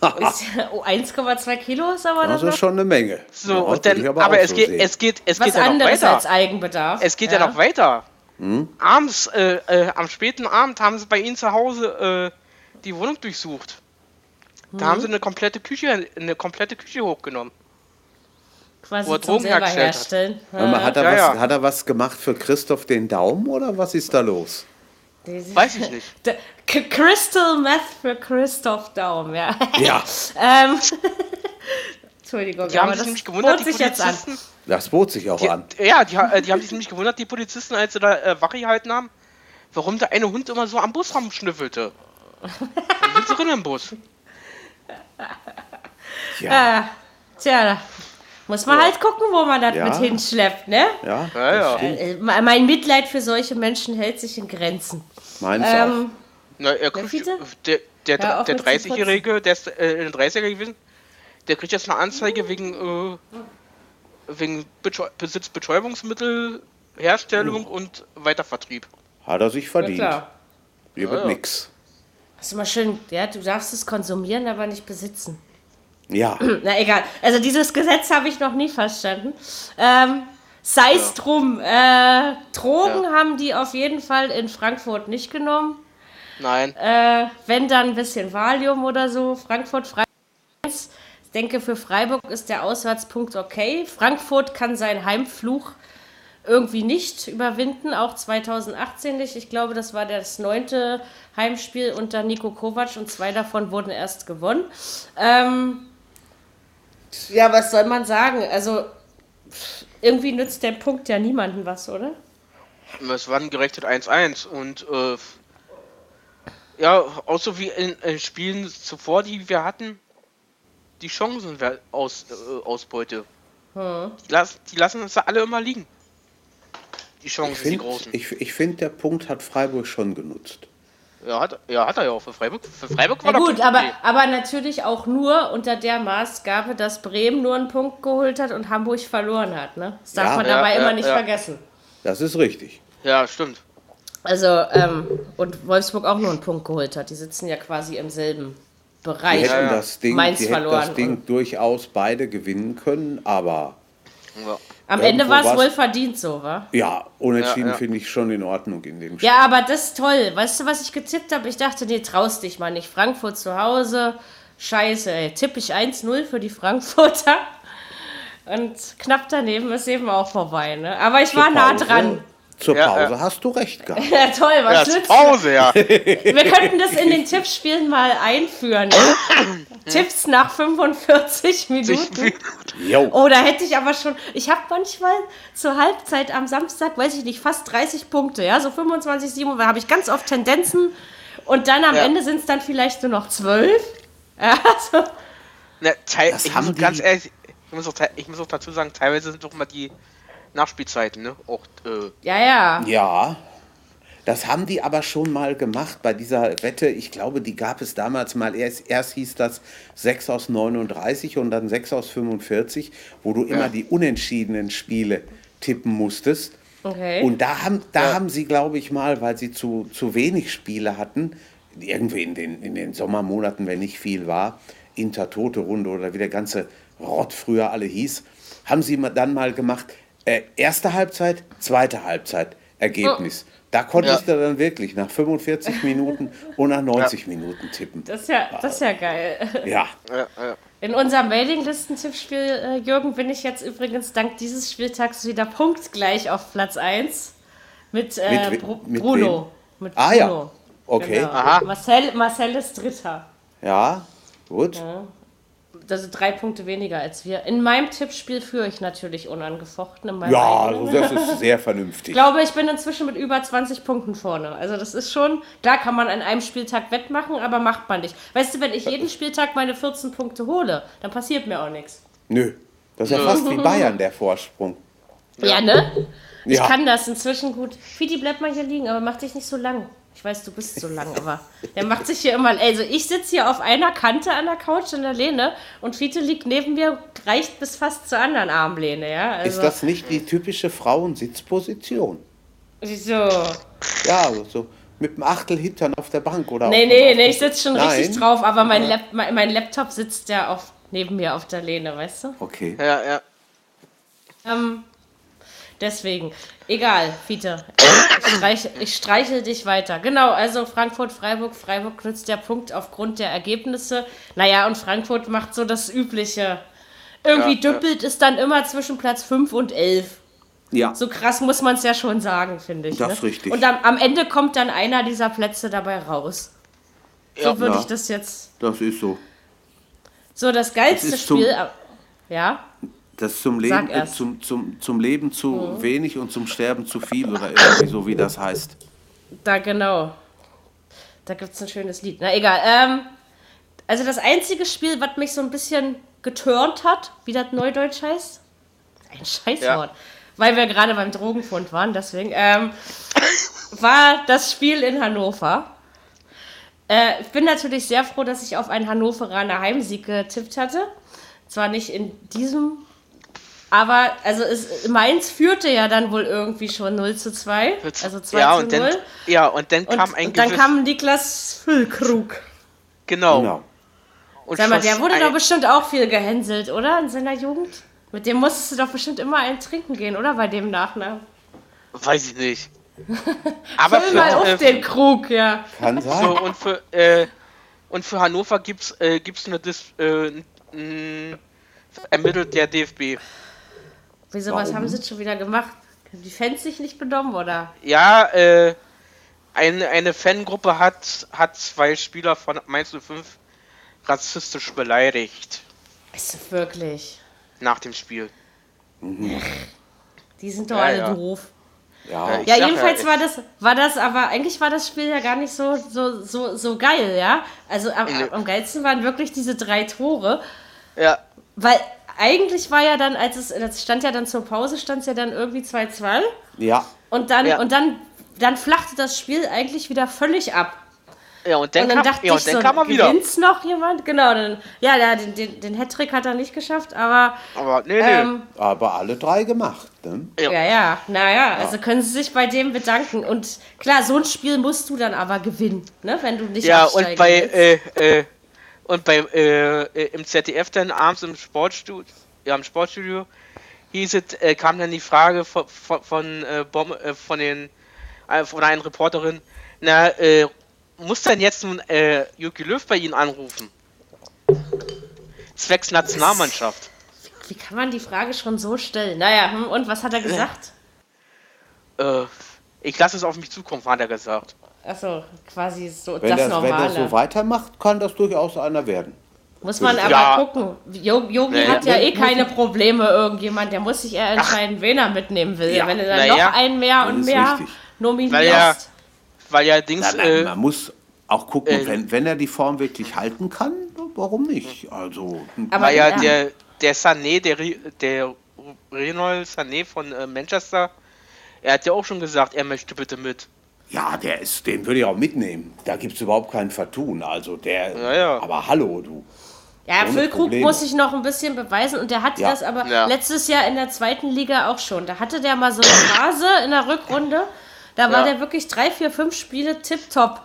da. [laughs] Ist, oh, 1,2 Kilo ist aber Also noch schon eine Menge. So, Ja, und dann, aber, auch es, so geht, es geht, es was geht ja noch anderes weiter. als Eigenbedarf. Es geht ja, noch weiter. Hm? Abends, äh, äh, am späten Abend haben sie bei ihnen zu Hause äh, die Wohnung durchsucht. Da Mhm. haben sie eine komplette Küche, eine komplette Küche hochgenommen. Quasi wo er Drogen selber hergestellt hat. hat, er Ja, was, ja. hat er was gemacht für Christoph den Daumen oder was ist da los? Weiß ich nicht. [laughs] Crystal Meth für Christoph Daum, ja. Ja, [laughs] ähm, [laughs] Entschuldigung, Die haben aber sich das nämlich gewundert, die sich jetzt an. Polizisten. Das bot sich auch Die, an. ja, die, äh, die haben sich nämlich gewundert, die Polizisten, als sie da äh, Wache gehalten haben, warum der eine Hund immer so am Busraum schnüffelte. [laughs] Dann sind sie drin im Bus. Ja, Äh, tja, da muss man halt gucken, wo man das Ja. mit hinschleppt, ne? ja, Ja, ja. Äh, mein Mitleid für solche Menschen hält sich in Grenzen. meins Ähm, Na, er kriegt, der, der, der zu 30-Jährige, der ist äh, in den 30er gewesen, der kriegt jetzt eine Anzeige wegen, äh, wegen Betäu- Besitz Betäubungsmittel, Herstellung und Weitervertrieb. Hat er sich verdient. klar. Hier wird Ja, ja. nix. Hast du mal schön, ja, du darfst es konsumieren, aber nicht besitzen. Ja, [clears throat] Na egal. Also dieses Gesetz habe ich noch nie verstanden. Ähm, Sei es drum. Äh, Drogen Ja. haben die auf jeden Fall in Frankfurt nicht genommen. Nein. Äh, wenn dann ein bisschen Valium oder so. Frankfurt, Freiburg. Ich denke, für Freiburg ist der Auswärtspunkt okay. Frankfurt kann seinen Heimfluch irgendwie nicht überwinden, auch 2018 nicht. Ich glaube, das war das neunte Heimspiel unter Nico Kovac und zwei davon wurden erst gewonnen. Ähm, ja, was soll man sagen? Also, irgendwie nützt der Punkt ja niemandem was, oder? Es waren gerechnet 1-1 und äh, ja, auch so wie in, in Spielen zuvor, die wir hatten, die Chancen aus, äh, Ausbeute. Die, las, die lassen uns da alle immer liegen. Die ich Chancen, die finde, großen. ich, ich find, der Punkt hat Freiburg schon genutzt. Ja, hat, ja, hat er ja auch für Freiburg. Für Freiburg war der gut, aber, okay. aber natürlich auch nur unter der Maßgabe, dass Bremen nur einen Punkt geholt hat und Hamburg verloren hat. Ne? Das darf Ja. man Ja, dabei ja, immer nicht ja. vergessen. Das ist richtig. Ja, stimmt. Also, ähm, und Wolfsburg auch nur einen Punkt geholt hat. Die sitzen ja quasi im selben Die Bereich. hätten, ja. das Ding, Mainz die hätten verloren das Ding durchaus beide gewinnen können, aber Ja. Am Ende war es wohl verdient so, wa? ja, unentschieden Ja, ja. finde ich schon in Ordnung in dem Spiel. Ja, aber das ist toll. Weißt du, was ich getippt habe? Ich dachte, nee, traust dich mal nicht. Frankfurt zu Hause. Scheiße, ey. Tippe ich 1-0 für die Frankfurter. Und knapp daneben ist eben auch vorbei, ne? Aber ich war nah Pause- dran. Zur Ja, Pause ja. hast du recht gehabt. [laughs] Ja, toll, Ja, was ist nützt Pause, ja. [laughs] Wir könnten das in den Tippspielen mal einführen. Ne? [laughs] Tipps nach 45 Minuten. Oh, da hätte ich aber schon. Ich habe manchmal zur Halbzeit am Samstag, weiß ich nicht, fast 30 Punkte, ja, so 25, 7, da habe ich ganz oft Tendenzen. Und dann am Ja. Ende sind es dann vielleicht nur noch 12. Ja, so. Ne, teil, Das ich haben muss die- ganz ehrlich, ich muss, auch, ich muss auch dazu sagen, teilweise sind doch mal die Nachspielzeiten, ne? Auch, äh, ja, ja. Ja, das haben die aber schon mal gemacht bei dieser Wette. Ich glaube, die gab es damals mal. Erst, erst hieß das 6 aus 39 und dann 6 aus 45, wo du immer die unentschiedenen Spiele tippen musstest. Okay. Und da haben, da haben sie, glaube ich mal, weil sie zu, zu wenig Spiele hatten, irgendwie in den, in den Sommermonaten, wenn nicht viel war, Intertote-Runde oder wie der ganze Rott früher alle hieß, haben sie dann mal gemacht, äh, erste Halbzeit, zweite Halbzeit, Ergebnis. Da konntest du dann wirklich nach 45 [laughs] Minuten und nach 90 Minuten tippen. Das ist ja, das ist ja geil. Ja, Ja, ja. In unserem Mailinglisten-Tippspiel, äh, Jürgen, bin ich jetzt übrigens dank dieses Spieltags wieder punktgleich auf Platz 1 mit, äh, Mit Bru mit Bruno. Mit Ah, ja. Bruno. okay. Genau. Aha. Marcel, Marcel ist Dritter. Ja, gut. Das sind drei Punkte weniger als wir. In meinem Tippspiel führe ich natürlich unangefochten. In meinem Ja, eigenen. also das ist sehr Ich vernünftig. glaube, ich bin inzwischen mit über 20 Punkten vorne. Also das ist schon, klar kann man an einem Spieltag wettmachen, aber macht man nicht. Weißt du, wenn ich jeden Spieltag meine 14 Punkte hole, dann passiert mir auch nichts. Nö, das ist ja fast wie Bayern, der Vorsprung. Ja, ne? Ich Ja. kann das inzwischen gut. Fidi, bleib mal hier liegen, aber mach dich nicht so lang. Ich weiß, du bist so lang, aber der macht sich hier immer. Also ich sitze hier auf einer Kante an der Couch in der Lehne und Fiete liegt neben mir, reicht bis fast zur anderen Armlehne, ja? Also, Ist das nicht die typische Frauensitzposition? So. Ja, so mit dem Achtelhintern auf der Bank oder Nee, nee, nee, ich sitze schon richtig Nein. drauf, aber mein, Lap mein, mein Laptop sitzt ja auf, neben mir auf der Lehne, weißt du? Okay. ja, ja. Ähm, deswegen. Egal, Fiete. Ich, streich, ich streichel dich weiter. Genau, also Frankfurt, Freiburg. Freiburg nützt der Punkt aufgrund der Ergebnisse. Naja, und Frankfurt macht so das Übliche. Irgendwie Ja, ja. düppelt es dann immer zwischen Platz 5 und 11. Ja, So krass muss man es ja schon sagen, finde ich. Das ne? ist richtig. Und am, am Ende kommt dann einer dieser Plätze dabei raus. So würde Ja. ich das jetzt. das ist so. So, das geilste Das Spiel. Ja? Das zum Leben, äh, zum, zum, zum Leben zu wenig und zum Sterben zu viel oder irgendwie so, wie das heißt. Da genau. Da gibt es ein schönes Lied. Na egal. Ähm, also das einzige Spiel, was mich so ein bisschen geturnt hat, wie das Neudeutsch heißt. Ein Scheißwort. Weil wir gerade beim Drogenfund waren, deswegen. Ähm, war das Spiel in Hannover. Äh, ich bin natürlich sehr froh, dass ich auf einen Hannoveraner Heimsieg getippt hatte. Zwar nicht in diesem, aber also es, Mainz führte ja dann wohl irgendwie schon 0 zu 2. Also 2 ja, zu und 0. dann, ja, und dann Und, kam ein und dann kam Niklas Füllkrug. genau. Genau. Und Sag mal, der wurde ein- doch bestimmt auch viel gehänselt, oder? In seiner Jugend? Mit dem musstest du doch bestimmt immer einen trinken gehen, oder? Bei dem Nachnamen. Weiß ich nicht. [laughs] Aber Füll für, mal auf äh, den Krug, ja. Kann sein. so, und für äh, und für Hannover gibt's äh, gibt's eine Dis äh, ermittelt der DFB. Wieso, was Warum? haben sie jetzt schon wieder gemacht? Haben die Fans sich nicht benommen, oder? Ja, äh, eine, eine Fangruppe hat, hat zwei Spieler von Mainz 05 rassistisch beleidigt Ist das wirklich? nach dem Spiel. [laughs] Die sind doch Ja, alle ja. doof. Ja, Ich Ja, jedenfalls ja, war das, war das aber, eigentlich war das Spiel ja gar nicht so, so, so, so geil, ja? Also am, am geilsten waren wirklich diese drei Tore, Ja, weil eigentlich war ja dann, als es, das stand ja dann zur Pause, stand es ja dann irgendwie 2-2 ja. und dann, Ja. und dann, dann flachte das Spiel eigentlich wieder völlig ab. ja und dann, und dann kam, dachte ja, ich so, kam er wieder. gewinnt's noch jemand? Genau, dann, ja, ja den, den, den Hattrick hat er nicht geschafft, aber Aber nee, nee. ähm, Aber alle drei gemacht. Ne? Ja. Ja, ja, naja, also können sie sich bei dem bedanken. Und klar, so ein Spiel musst du dann aber gewinnen, ne? wenn du nicht Ja, und bei, willst. äh, äh, und bei, äh, äh, im ZDF dann abends im Sportstudio, ja, im Sportstudio, hieß es, äh, kam dann die Frage von, von, von, äh, Bom, äh, von den, äh, von einer Reporterin, na, äh, muss denn jetzt nun, äh, Jogi Löw bei Ihnen anrufen? Zwecks Nationalmannschaft. Wie kann man die Frage schon so stellen? Naja, hm, und was hat er gesagt? Äh, ich lasse es auf mich zukommen, hat er gesagt. Achso, quasi so Wenn, das das, wenn Normale. das so weitermacht, kann das durchaus einer werden. muss man aber Ja. gucken. Yogi hat ja eh keine Probleme, irgendjemand. Der muss sich eher entscheiden, wen er mitnehmen will. Ja. Wenn er dann Na noch einen mehr und mehr richtig. nominierst. Weil ja, weil ja Dings, Ja, nein, äh, man muss auch gucken, äh, wenn, wenn er die Form wirklich halten kann, warum nicht? Also, Aber Weil ja, ja. der, der Sané, der, der Renol Sané von äh, Manchester, er hat ja auch schon gesagt, er möchte bitte mit. Ja, der ist, den würde ich auch mitnehmen. Da gibt es überhaupt kein Vertun. Also der, Ja, ja. aber hallo, du. Ja, Ohne Füllkrug Probleme. muss sich noch ein bisschen beweisen und der hatte Ja. das aber Ja. letztes Jahr in der zweiten Liga auch schon. Da hatte der mal so eine [coughs] Phase in der Rückrunde, da war Ja. der wirklich drei, vier, fünf Spiele tipptopp.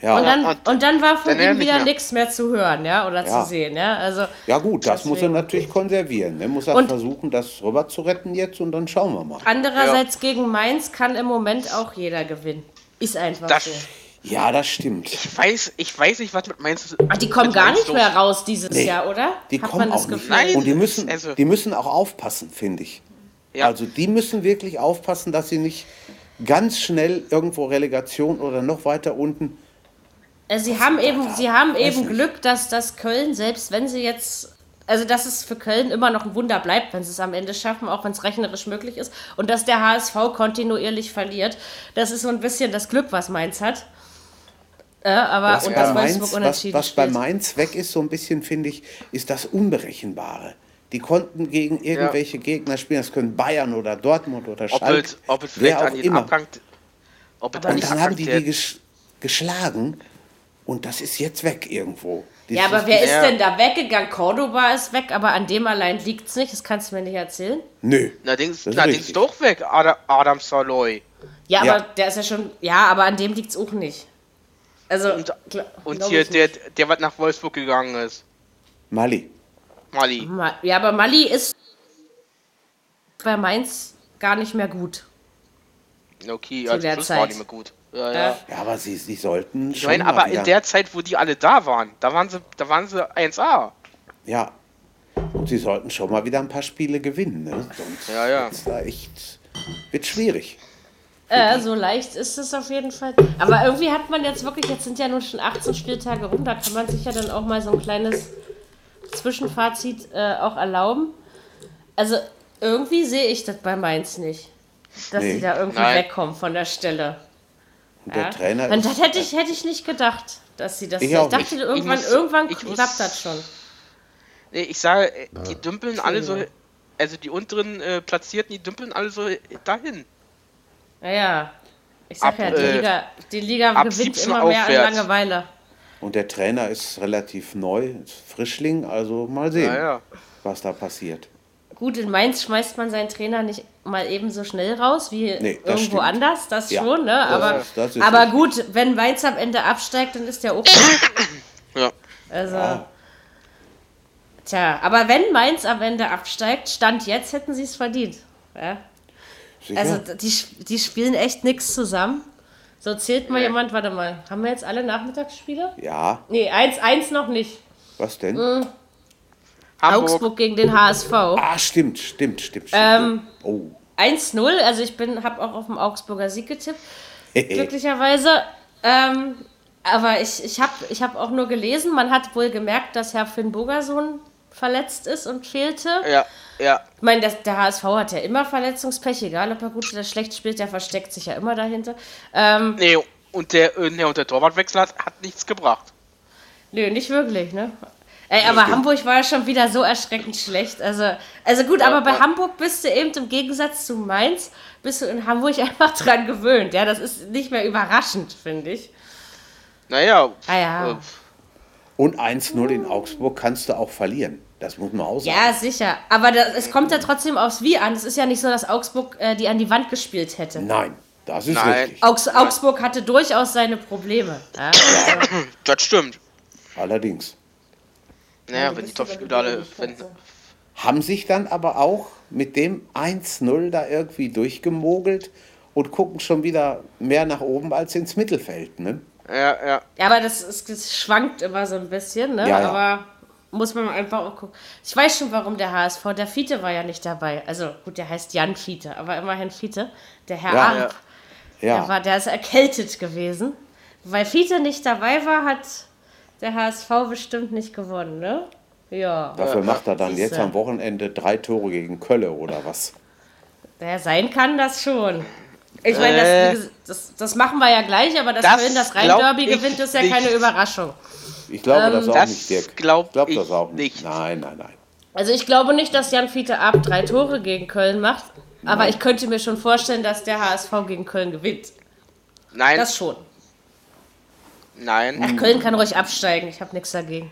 Ja. Und dann, Und- und dann war von ihm wieder nichts mehr zu hören, ja, oder Ja. zu sehen, ja. Also Ja gut, das muss er Deswegen. natürlich konservieren. Er muss er Und- versuchen, das rüber zu retten jetzt und dann schauen wir mal. andererseits gegen Mainz kann im Moment auch jeder gewinnen. Ist einfach Das, so. Ja, das stimmt. ich, weiß, ich weiß nicht, was mit Mainz Ach, die kommen gar nicht mehr raus dieses Nee, Jahr, oder? Die Hat kommen man das auch nicht. Gefühl? Nein. Und die müssen, Also- die müssen auch aufpassen, finde ich. Ja. Also die müssen wirklich aufpassen, dass sie nicht ganz schnell irgendwo Relegation oder noch weiter unten. Äh, Sie haben eben, sie haben eben. Glück, dass das Köln, selbst wenn sie jetzt, also dass es für Köln immer noch ein Wunder bleibt, wenn sie es am Ende schaffen, auch wenn es rechnerisch möglich ist, und dass der HSV kontinuierlich verliert. Das ist so ein bisschen das Glück, was Mainz hat. Äh, aber Was, und bei das Mainz, was, was bei. Mainz weg ist, so ein bisschen, finde ich, ist das Unberechenbare. Die konnten gegen irgendwelche Gegner spielen, das können Bayern oder Dortmund oder Schalke, ob es wer vielleicht auch an den immer. Abgang. Ob es Und dann haben die die gesch geschlagen und das ist jetzt weg irgendwo. Ja, aber ist- wer ist denn da weggegangen? Cordoba ist weg, aber an dem allein liegt es nicht. Das kannst du mir nicht erzählen. Nö. Na, Dings, Das ist na, Dings richtig. doch weg, Adam, Adam Saloy. Ja, Ja. aber der ist ja schon. Ja, aber an dem liegt es auch nicht. Also. Und, gla- und hier der, nicht. der, was nach Wolfsburg gegangen ist. Mali. Mali. Ma- Ja, aber Mali ist bei Mainz gar nicht mehr gut. Okay, also der Schluss war Zeit. nicht mehr gut. Ja, ja. Ja, aber sie, sie sollten Ich schon meine, aber wieder, in der Zeit, wo die alle da waren, da waren sie, da waren sie 1A. Ja. Und sie sollten schon mal wieder ein paar Spiele gewinnen. Ne? Sonst Ja, ja. wird's da echt wird schwierig. Äh, so leicht ist es auf jeden Fall. Aber irgendwie hat man jetzt wirklich, jetzt sind ja nun schon 18 Spieltage rum, da kann man sich ja dann auch mal so ein kleines Zwischenfazit äh, auch erlauben. Also irgendwie sehe ich das bei Mainz nicht. Dass Nee. sie da irgendwie Nein. wegkommen von der Stelle. Und der Ja. Trainer Und ist, das hätte ich, hätte ich nicht gedacht, dass sie das. Ich Ich, dachte, nicht. irgendwann, Ich muss- irgendwann ich muss- klappt das schon. Nee, ich sage, äh, die dümpeln alle so, also die unteren äh, Platzierten, die dümpeln alle so dahin. Naja. Ich sag Ab, ja, die äh, Liga, die Liga gewinnt 17 immer mehr aufwärts. an Langeweile. und der Trainer ist relativ neu, ist Frischling, also mal sehen, Ja, ja. was da passiert. Gut, in Mainz schmeißt man seinen Trainer nicht mal eben so schnell raus wie Nee, das irgendwo stimmt. anders, das Ja, schon, ne? das Aber, das ist aber gut, wenn Mainz am Ende absteigt, dann ist der auch. Ja. Also. Tja, aber wenn Mainz am Ende absteigt, Stand jetzt hätten sie es verdient. Ja? Also die, die spielen echt nichts zusammen. So zählt mal Nee. jemand, warte mal, haben wir jetzt alle Nachmittagsspiele? ja, Nee, eins, eins noch nicht. was denn? Hm. Hamburg. Augsburg gegen den HSV. Ah, stimmt, stimmt, stimmt. stimmt. Ähm, oh. 1-0, also ich bin, habe auch auf dem Augsburger Sieg getippt, glücklicherweise. Ähm, aber ich, ich habe ich hab auch nur gelesen, man hat wohl gemerkt, dass Herr Finn Bogersohn verletzt ist und fehlte. Ja, ja. Ich meine, das, der HSV hat ja immer Verletzungspech, egal ob er gut oder schlecht spielt, der versteckt sich ja immer dahinter. Ähm, Nee, und der, äh, nee, und der Torwartwechsel hat, hat nichts gebracht. nö, nicht wirklich, ne? Ey, aber Hamburg war ja schon wieder so erschreckend schlecht. Also, also gut, aber bei ja. Hamburg bist du eben im Gegensatz zu Mainz, bist du in Hamburg [laughs] einfach dran gewöhnt. Ja, das ist nicht mehr überraschend, finde ich. Naja, Ah ja. äh, Und 1-0 in Augsburg kannst du auch verlieren. Das muss man auch sagen. Ja, sicher. Aber das, es kommt ja trotzdem aufs Wie an. Es ist ja nicht so, dass Augsburg äh, die an die Wand gespielt hätte. Nein, das ist Nein. richtig. Augs Augsburg hatte durchaus seine Probleme. Ja? [coughs] das stimmt. Allerdings. Naja, wenn die Topspieler alle, wenn, Haben sich dann aber auch mit dem 1-0 da irgendwie durchgemogelt und gucken schon wieder mehr nach oben als ins Mittelfeld. Ne? ja, ja. Ja, aber das, ist, das schwankt immer so ein bisschen, ne? Ja, ja. Aber muss man einfach auch gucken. Ich weiß schon, warum der HSV, der Fiete war ja nicht dabei. Also gut, der heißt Jan Fiete, aber immerhin Fiete. Der Herr Ja, der, Ja, war, der ist erkältet gewesen. Weil Fiete nicht dabei war, hat der HSV bestimmt nicht gewonnen, ne? Ja. dafür macht er dann Siehste. jetzt am Wochenende drei Tore gegen Kölle oder was. Ja, sein kann das schon. Ich meine, Äh. das, das, das machen wir ja gleich, aber dass Das Köln das Rhein-Derby gewinnt, ist ja nicht. keine Überraschung. Ich glaube das auch das nicht, Dirk. glaub ich das auch nicht. nicht. Nein, nein, nein. Also ich glaube nicht, dass Jan Fiete Ab drei Tore gegen Köln macht, aber ich könnte mir schon vorstellen, dass der HSV gegen Köln gewinnt. Nein, Das schon. Nein. Ach, Köln kann ruhig absteigen, ich habe nichts dagegen.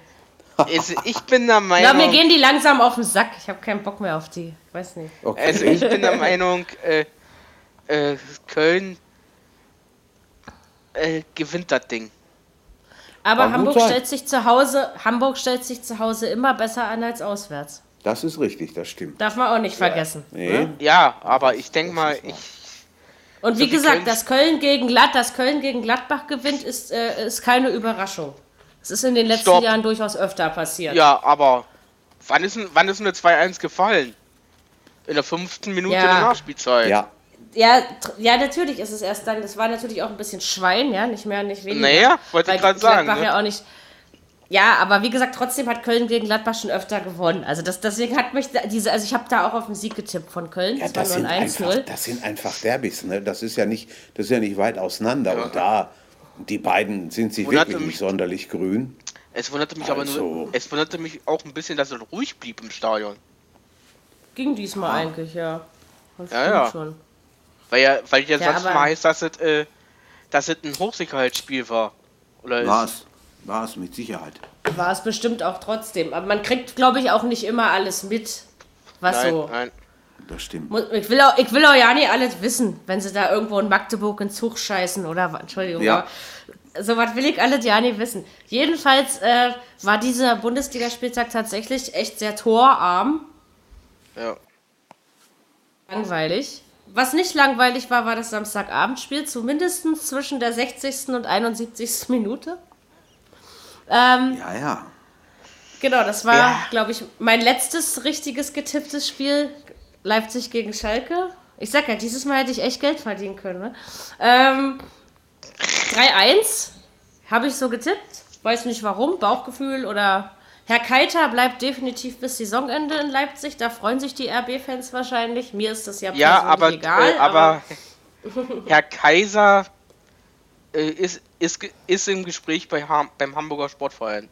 Also, ich bin der Ja, Meinung, mir gehen die langsam auf den Sack. Ich habe keinen Bock mehr auf die. Ich weiß nicht. Okay. also ich bin der Meinung, äh, äh, Köln äh, gewinnt das Ding. Aber gut Hamburg stellt sich zu Hause, Hamburg stellt sich zu Hause immer besser an als auswärts. Das ist richtig, das stimmt. Darf man auch nicht vergessen. Nee, ne? Ja, aber ich denke mal, ich, Und wie So gesagt, Köln- dass Köln gegen Glatt, dass Köln gegen Gladbach gewinnt, ist, äh, ist keine Überraschung. Es ist in den letzten Stopp. Jahren durchaus öfter passiert. ja, aber wann ist, wann ist eine 2-1 gefallen? In der fünften Minute Ja. der Nachspielzeit. Ja, Ja, ja, natürlich ist es erst dann. Das war natürlich auch ein bisschen Schwein, ja, nicht mehr, nicht weniger. Naja, wollte ich gerade sagen, Gladbach ne? ja auch nicht. Ja, aber wie gesagt, trotzdem hat Köln gegen Gladbach schon öfter gewonnen. Also das, deswegen hat mich da, diese, also ich habe da auch auf den Sieg getippt von Köln. ja das, sind einfach, 1-0. das sind einfach Derbys. Ne? Das, ist ja nicht, das ist ja nicht weit auseinander. Und da, die beiden sind sich Wunderte wirklich mich- nicht sonderlich grün. Es wunderte mich aber Also. nur, es wunderte mich auch ein bisschen, dass es ruhig blieb im Stadion. Ging diesmal eigentlich, ja. Das Ja, ja. Schon. Weil ja, weil ja, Ja, sonst aber- mal heißt, dass es, äh, dass es ein Hochsicherheitsspiel war. Oder War ist, es, war es mit Sicherheit. War es bestimmt auch trotzdem. Aber man kriegt, glaube ich, auch nicht immer alles mit, was nein, so. nein. Das stimmt. Ich will, auch, ich will auch ja nicht alles wissen, wenn sie da irgendwo in Magdeburg in Zug scheißen oder Entschuldigung. Ja. So was will ich alles ja nicht wissen. Jedenfalls äh, war dieser Bundesligaspieltag tatsächlich echt sehr torarm, Ja. langweilig. Was nicht langweilig war, war das Samstagabendspiel, zumindest zwischen der 60. und 71. Minute. Ähm, Ja, ja. Genau, das war, Ja. glaube ich, mein letztes richtiges getipptes Spiel. Leipzig gegen Schalke. Ich sag ja, dieses Mal hätte ich echt Geld verdienen können. Ne? Ähm, 3-1 habe ich so getippt. Weiß nicht warum, Bauchgefühl oder. Herr Keiter bleibt definitiv bis Saisonende in Leipzig. Da freuen sich die RB-Fans wahrscheinlich. Mir ist das ja Ja, persönlich aber, egal. äh, aber Herr Kaiser äh, ist, ist, ist im Gespräch bei Ham, beim Hamburger Sportverein.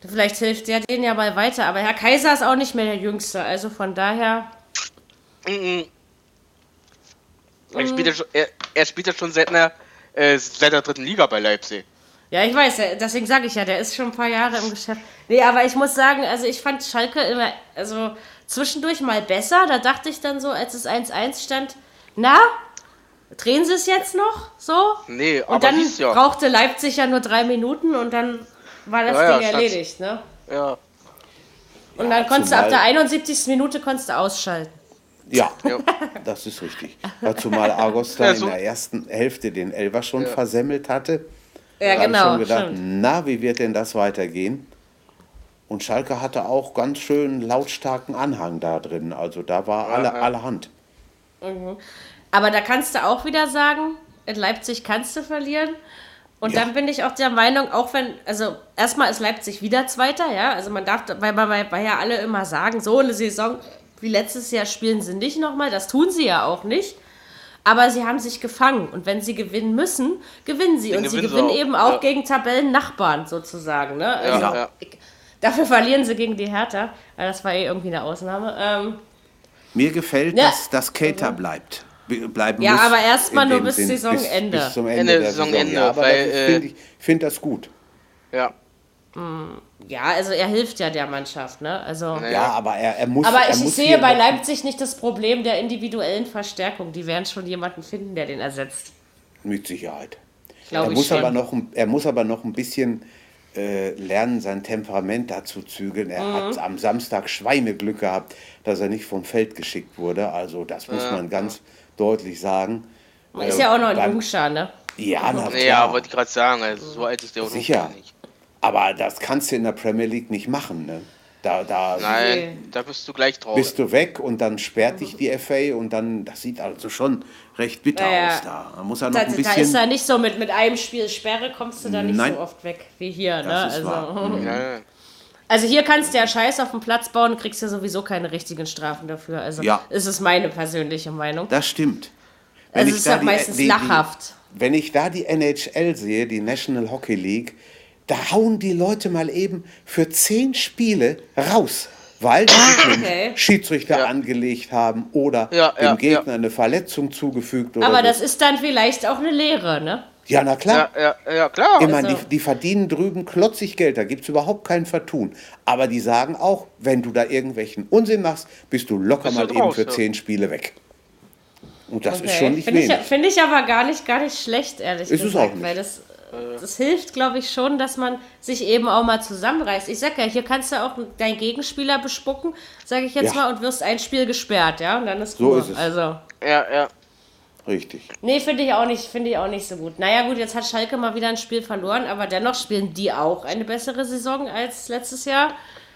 vielleicht hilft der denen ja mal weiter. Aber Herr Kaiser ist auch nicht mehr der Jüngste. Also von daher. Mhm. Mm. Er, spielt ja schon, er, er spielt ja schon seit, einer, äh, seit der dritten Liga bei Leipzig. Ja, ich weiß, ja, deswegen sage ich ja, der ist schon ein paar Jahre im Geschäft. Nee, aber ich muss sagen, also ich fand Schalke immer, also zwischendurch mal besser. Da dachte ich dann so, als es 1-1 stand, na, drehen sie es jetzt noch so? Nee, Und aber dann ja. brauchte Leipzig ja nur drei Minuten und dann war das Ja, ja, Ding Schatz. erledigt, ne? Ja. Und dann konntest du ab zumal- der 71. Minute konntest du ausschalten. Ja, Ja. [laughs] das ist richtig. Dazu mal Argos da Ja, in so- der ersten Hälfte den Elfer schon versemmelt hatte. Ja, Da genau. ich schon gedacht, stimmt. na, wie wird denn das weitergehen? Und Schalke hatte auch ganz schön lautstarken Anhang da drin. Also da war alle, ja. allerhand. Aber da kannst du auch wieder sagen, in Leipzig kannst du verlieren. Und Ja. dann bin ich auch der Meinung, auch wenn, also erstmal ist Leipzig wieder Zweiter, ja. Also man darf, weil, weil, weil ja alle immer sagen, so eine Saison wie letztes Jahr spielen sie nicht nochmal. Das tun sie ja auch nicht. Aber sie haben sich gefangen. Und wenn sie gewinnen müssen, gewinnen sie. Dann und sie gewinnen sie auch, eben auch ja. gegen Tabellennachbarn sozusagen. Ne? Also, Ja, ja. ich- Dafür verlieren sie gegen die Hertha. Aber das war eh irgendwie eine Ausnahme. Ähm, Mir gefällt, Ja. dass das Cater bleibt. Be- Bleiben Ja, muss aber erst mal in nur bis Sinn, Saisonende. Bis, bis zum Ende, Ende der Saisonende, Saison. Ja, aber weil, das äh, finde ich find das gut. Ja. ja, also er hilft ja der Mannschaft. Ne? Also, Ja. Ja, aber er, er muss. Aber er ich muss sehe bei Leipzig nicht das Problem der individuellen Verstärkung. Die werden schon jemanden finden, der den ersetzt. Mit Sicherheit. Glaube Er ich muss, schon. aber noch, ein- er muss aber noch ein bisschen äh, lernen, sein Temperament dazu zügeln. Er Mhm. hat am Samstag Schweineglück gehabt, dass er nicht vom Feld geschickt wurde. Also das muss man ganz deutlich sagen. Man ist Äh, ja auch noch ein beim- Jungscher, ne? Ja, na Ja, klar. wollte ich gerade sagen, also so alt ist der auch noch Sicher. nicht. Aber das kannst du in der Premier League nicht machen. Ne? Da, da Nein, da bist du gleich drauf. bist du weg und dann sperrt dich die FA und dann, das sieht also schon recht bitter Ja, ja. aus da. Da muss er noch Da, ein da ist bisschen... er nicht so mit, mit einem Spiel Sperre kommst du da nicht Nein. so oft weg wie hier. Ne? Das ist Also, wahr. [laughs] Ja, also hier kannst du ja Scheiß auf den Platz bauen und kriegst ja sowieso keine richtigen Strafen dafür. Also Ja. ist es meine persönliche Meinung. Das stimmt. Also ich es ist doch meistens lachhaft. wenn ich da die NHL sehe, die National Hockey League, da hauen die Leute mal eben für zehn Spiele raus, weil sie mit Okay. dem Schiedsrichter Ja. angelegt haben oder Ja, dem ja, Gegner eine Verletzung zugefügt oder Aber so. das ist dann vielleicht auch eine Lehre, ne? Ja, na klar. ja, ja, ja, klar. Ich meine, Also- die, die verdienen drüben klotzig Geld, da gibt es überhaupt kein Vertun. Aber die sagen auch, wenn du da irgendwelchen Unsinn machst, bist du locker Bist du mal eben raus, für ja. zehn Spiele weg. Und das ist Okay. schon nicht Finde ich, wenig. find ich aber gar nicht, gar nicht schlecht, ehrlich Ist es gesagt. auch nicht. Weil das, das hilft, glaube ich, schon, dass man sich eben auch mal zusammenreißt. Ich sag ja, hier kannst du auch deinen Gegenspieler bespucken, sage ich jetzt Ja. mal, und wirst ein Spiel gesperrt, ja, und dann ist So ist es. Also, Ja, ja. Richtig. nee, finde ich auch nicht, finde ich auch nicht so gut. Naja, gut, jetzt hat Schalke mal wieder ein Spiel verloren, aber dennoch spielen die auch eine bessere Saison als letztes Jahr.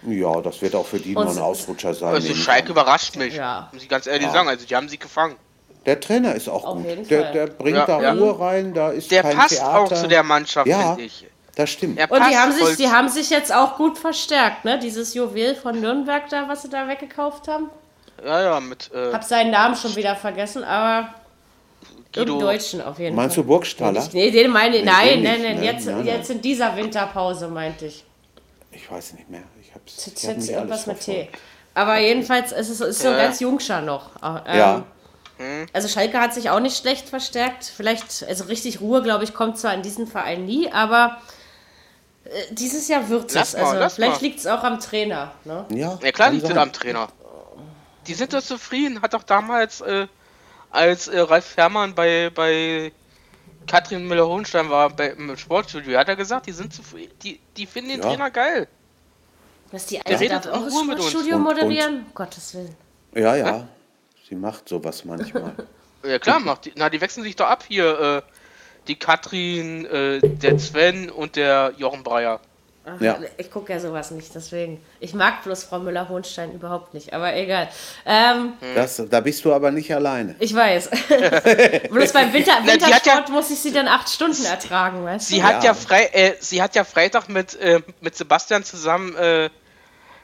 Ja, das wird auch für die Und noch ein Ausrutscher sein. Also Schalke überrascht mich. Ja. Muss ich ganz ehrlich sagen. Also die haben sie gefangen. Der Trainer ist auch Auf gut. Der, der bringt Ja, da ja. Ruhe rein, da ist Der kein passt Theater. auch zu der Mannschaft, Ja. finde ich. Das stimmt. Er Und die haben, sich, die haben sich jetzt auch gut verstärkt, ne? Dieses Juwel von Nürnberg da, was sie da weggekauft haben. Ja, ja, mit äh, Hab seinen Namen schon wieder vergessen, aber Guido. im Deutschen auf jeden Meinst du Fall. Burgstaller? Nee, den meine ich. Nein, nein, nein. ne? Jetzt, Nein, nein. jetzt in dieser Winterpause meinte ich. Ich weiß nicht mehr. Ich hab's, ich Jetzt hab jetzt nicht irgendwas mit T. Aber jedenfalls ist es ist so Ja. ganz Jungscher noch. Ähm, Ja. Also Schalke hat sich auch nicht schlecht verstärkt. Vielleicht, also richtig Ruhe, glaube ich, kommt zwar in diesem Verein nie, aber äh, dieses Jahr wird es. mal, Also lass vielleicht liegt es auch am Trainer. Ne? Ja, Ja klar, sind sein. am Trainer. Die sind doch zufrieden. Hat doch damals, äh, als äh, Ralf Fährmann bei, bei Katrin Müller-Hohenstein war bei, im Sportstudio, hat er gesagt, die sind zufrieden. Die, die finden den Ja. Trainer geil. Dass die Alte redet darf auch das. Sportstudio Und- moderieren? Um Gottes Willen. Ja, ja. Sie macht sowas manchmal. [laughs] Ja klar, macht die, na, die wechseln sich doch ab hier. Äh, die Katrin, äh, der Sven und der Jochen Breyer. Ach, Ja. Ich gucke ja sowas nicht, deswegen. Ich mag bloß Frau Müller-Hohenstein überhaupt nicht, aber egal. Ähm, Das, da bist du aber nicht alleine. ich weiß. [laughs] bloß beim Winter, hat ja- Wintersport muss ich sie dann acht Stunden ertragen, weißt Sie du? hat Ja. ja frei, äh, sie hat ja Freitag mit, äh, mit Sebastian zusammen, äh,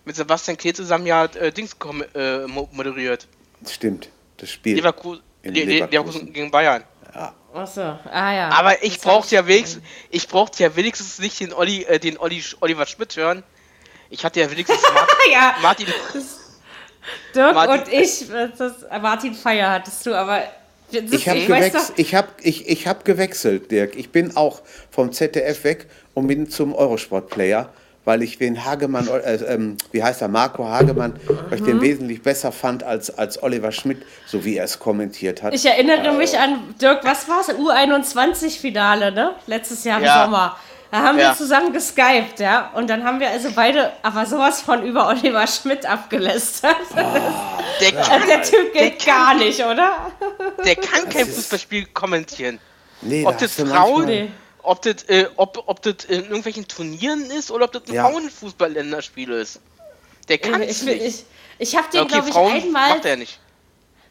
mit Sebastian Kehl zusammen ja äh, Dings äh, mo- moderiert. Stimmt. Das Spiel. Leverkusen, Leverkusen. Leverkusen gegen Bayern. Achso, ah ja. Aber ich Das brauchte ja wenigstens, ich brauchte ja wenigstens nicht den Olli, äh, den Olli, Oliver Schmidt hören. Ich hatte ja wenigstens [laughs] Martin, Ja, Martin Dirk Martin- und ich, das, Martin Feier hattest du, aber das, Ich habe gewechselt, ich hab, ich, ich hab gewechselt, Dirk. Ich bin auch vom ZDF weg und bin zum Eurosport-Player, weil ich den Hagemann, äh, ähm, wie heißt er, Marco Hagemann, weil ich Mhm. den wesentlich besser fand als, als Oliver Schmidt, so wie er es kommentiert hat. ich erinnere mich an, Dirk, was war es? U21-Finale, ne? Letztes Jahr im Ja. Sommer. Da haben Ja. wir zusammen geskypt, ja. Und dann haben wir also beide, aber sowas von über Oliver Schmidt abgelästert. [laughs] der, kann, Der Typ geht der gar kann- nicht, oder? der kann kein Fußballspiel kommentieren. nee, Ob da das du Frauen, manchmal- Nee. Ob das, äh, ob, ob das in irgendwelchen Turnieren ist oder ob das ein Ja. Frauenfußball-Länderspiel ist. Der kann Ich, es ich, nicht. ich, ich habe den, Ja, okay, glaube ich, Frauen einmal, macht er nicht.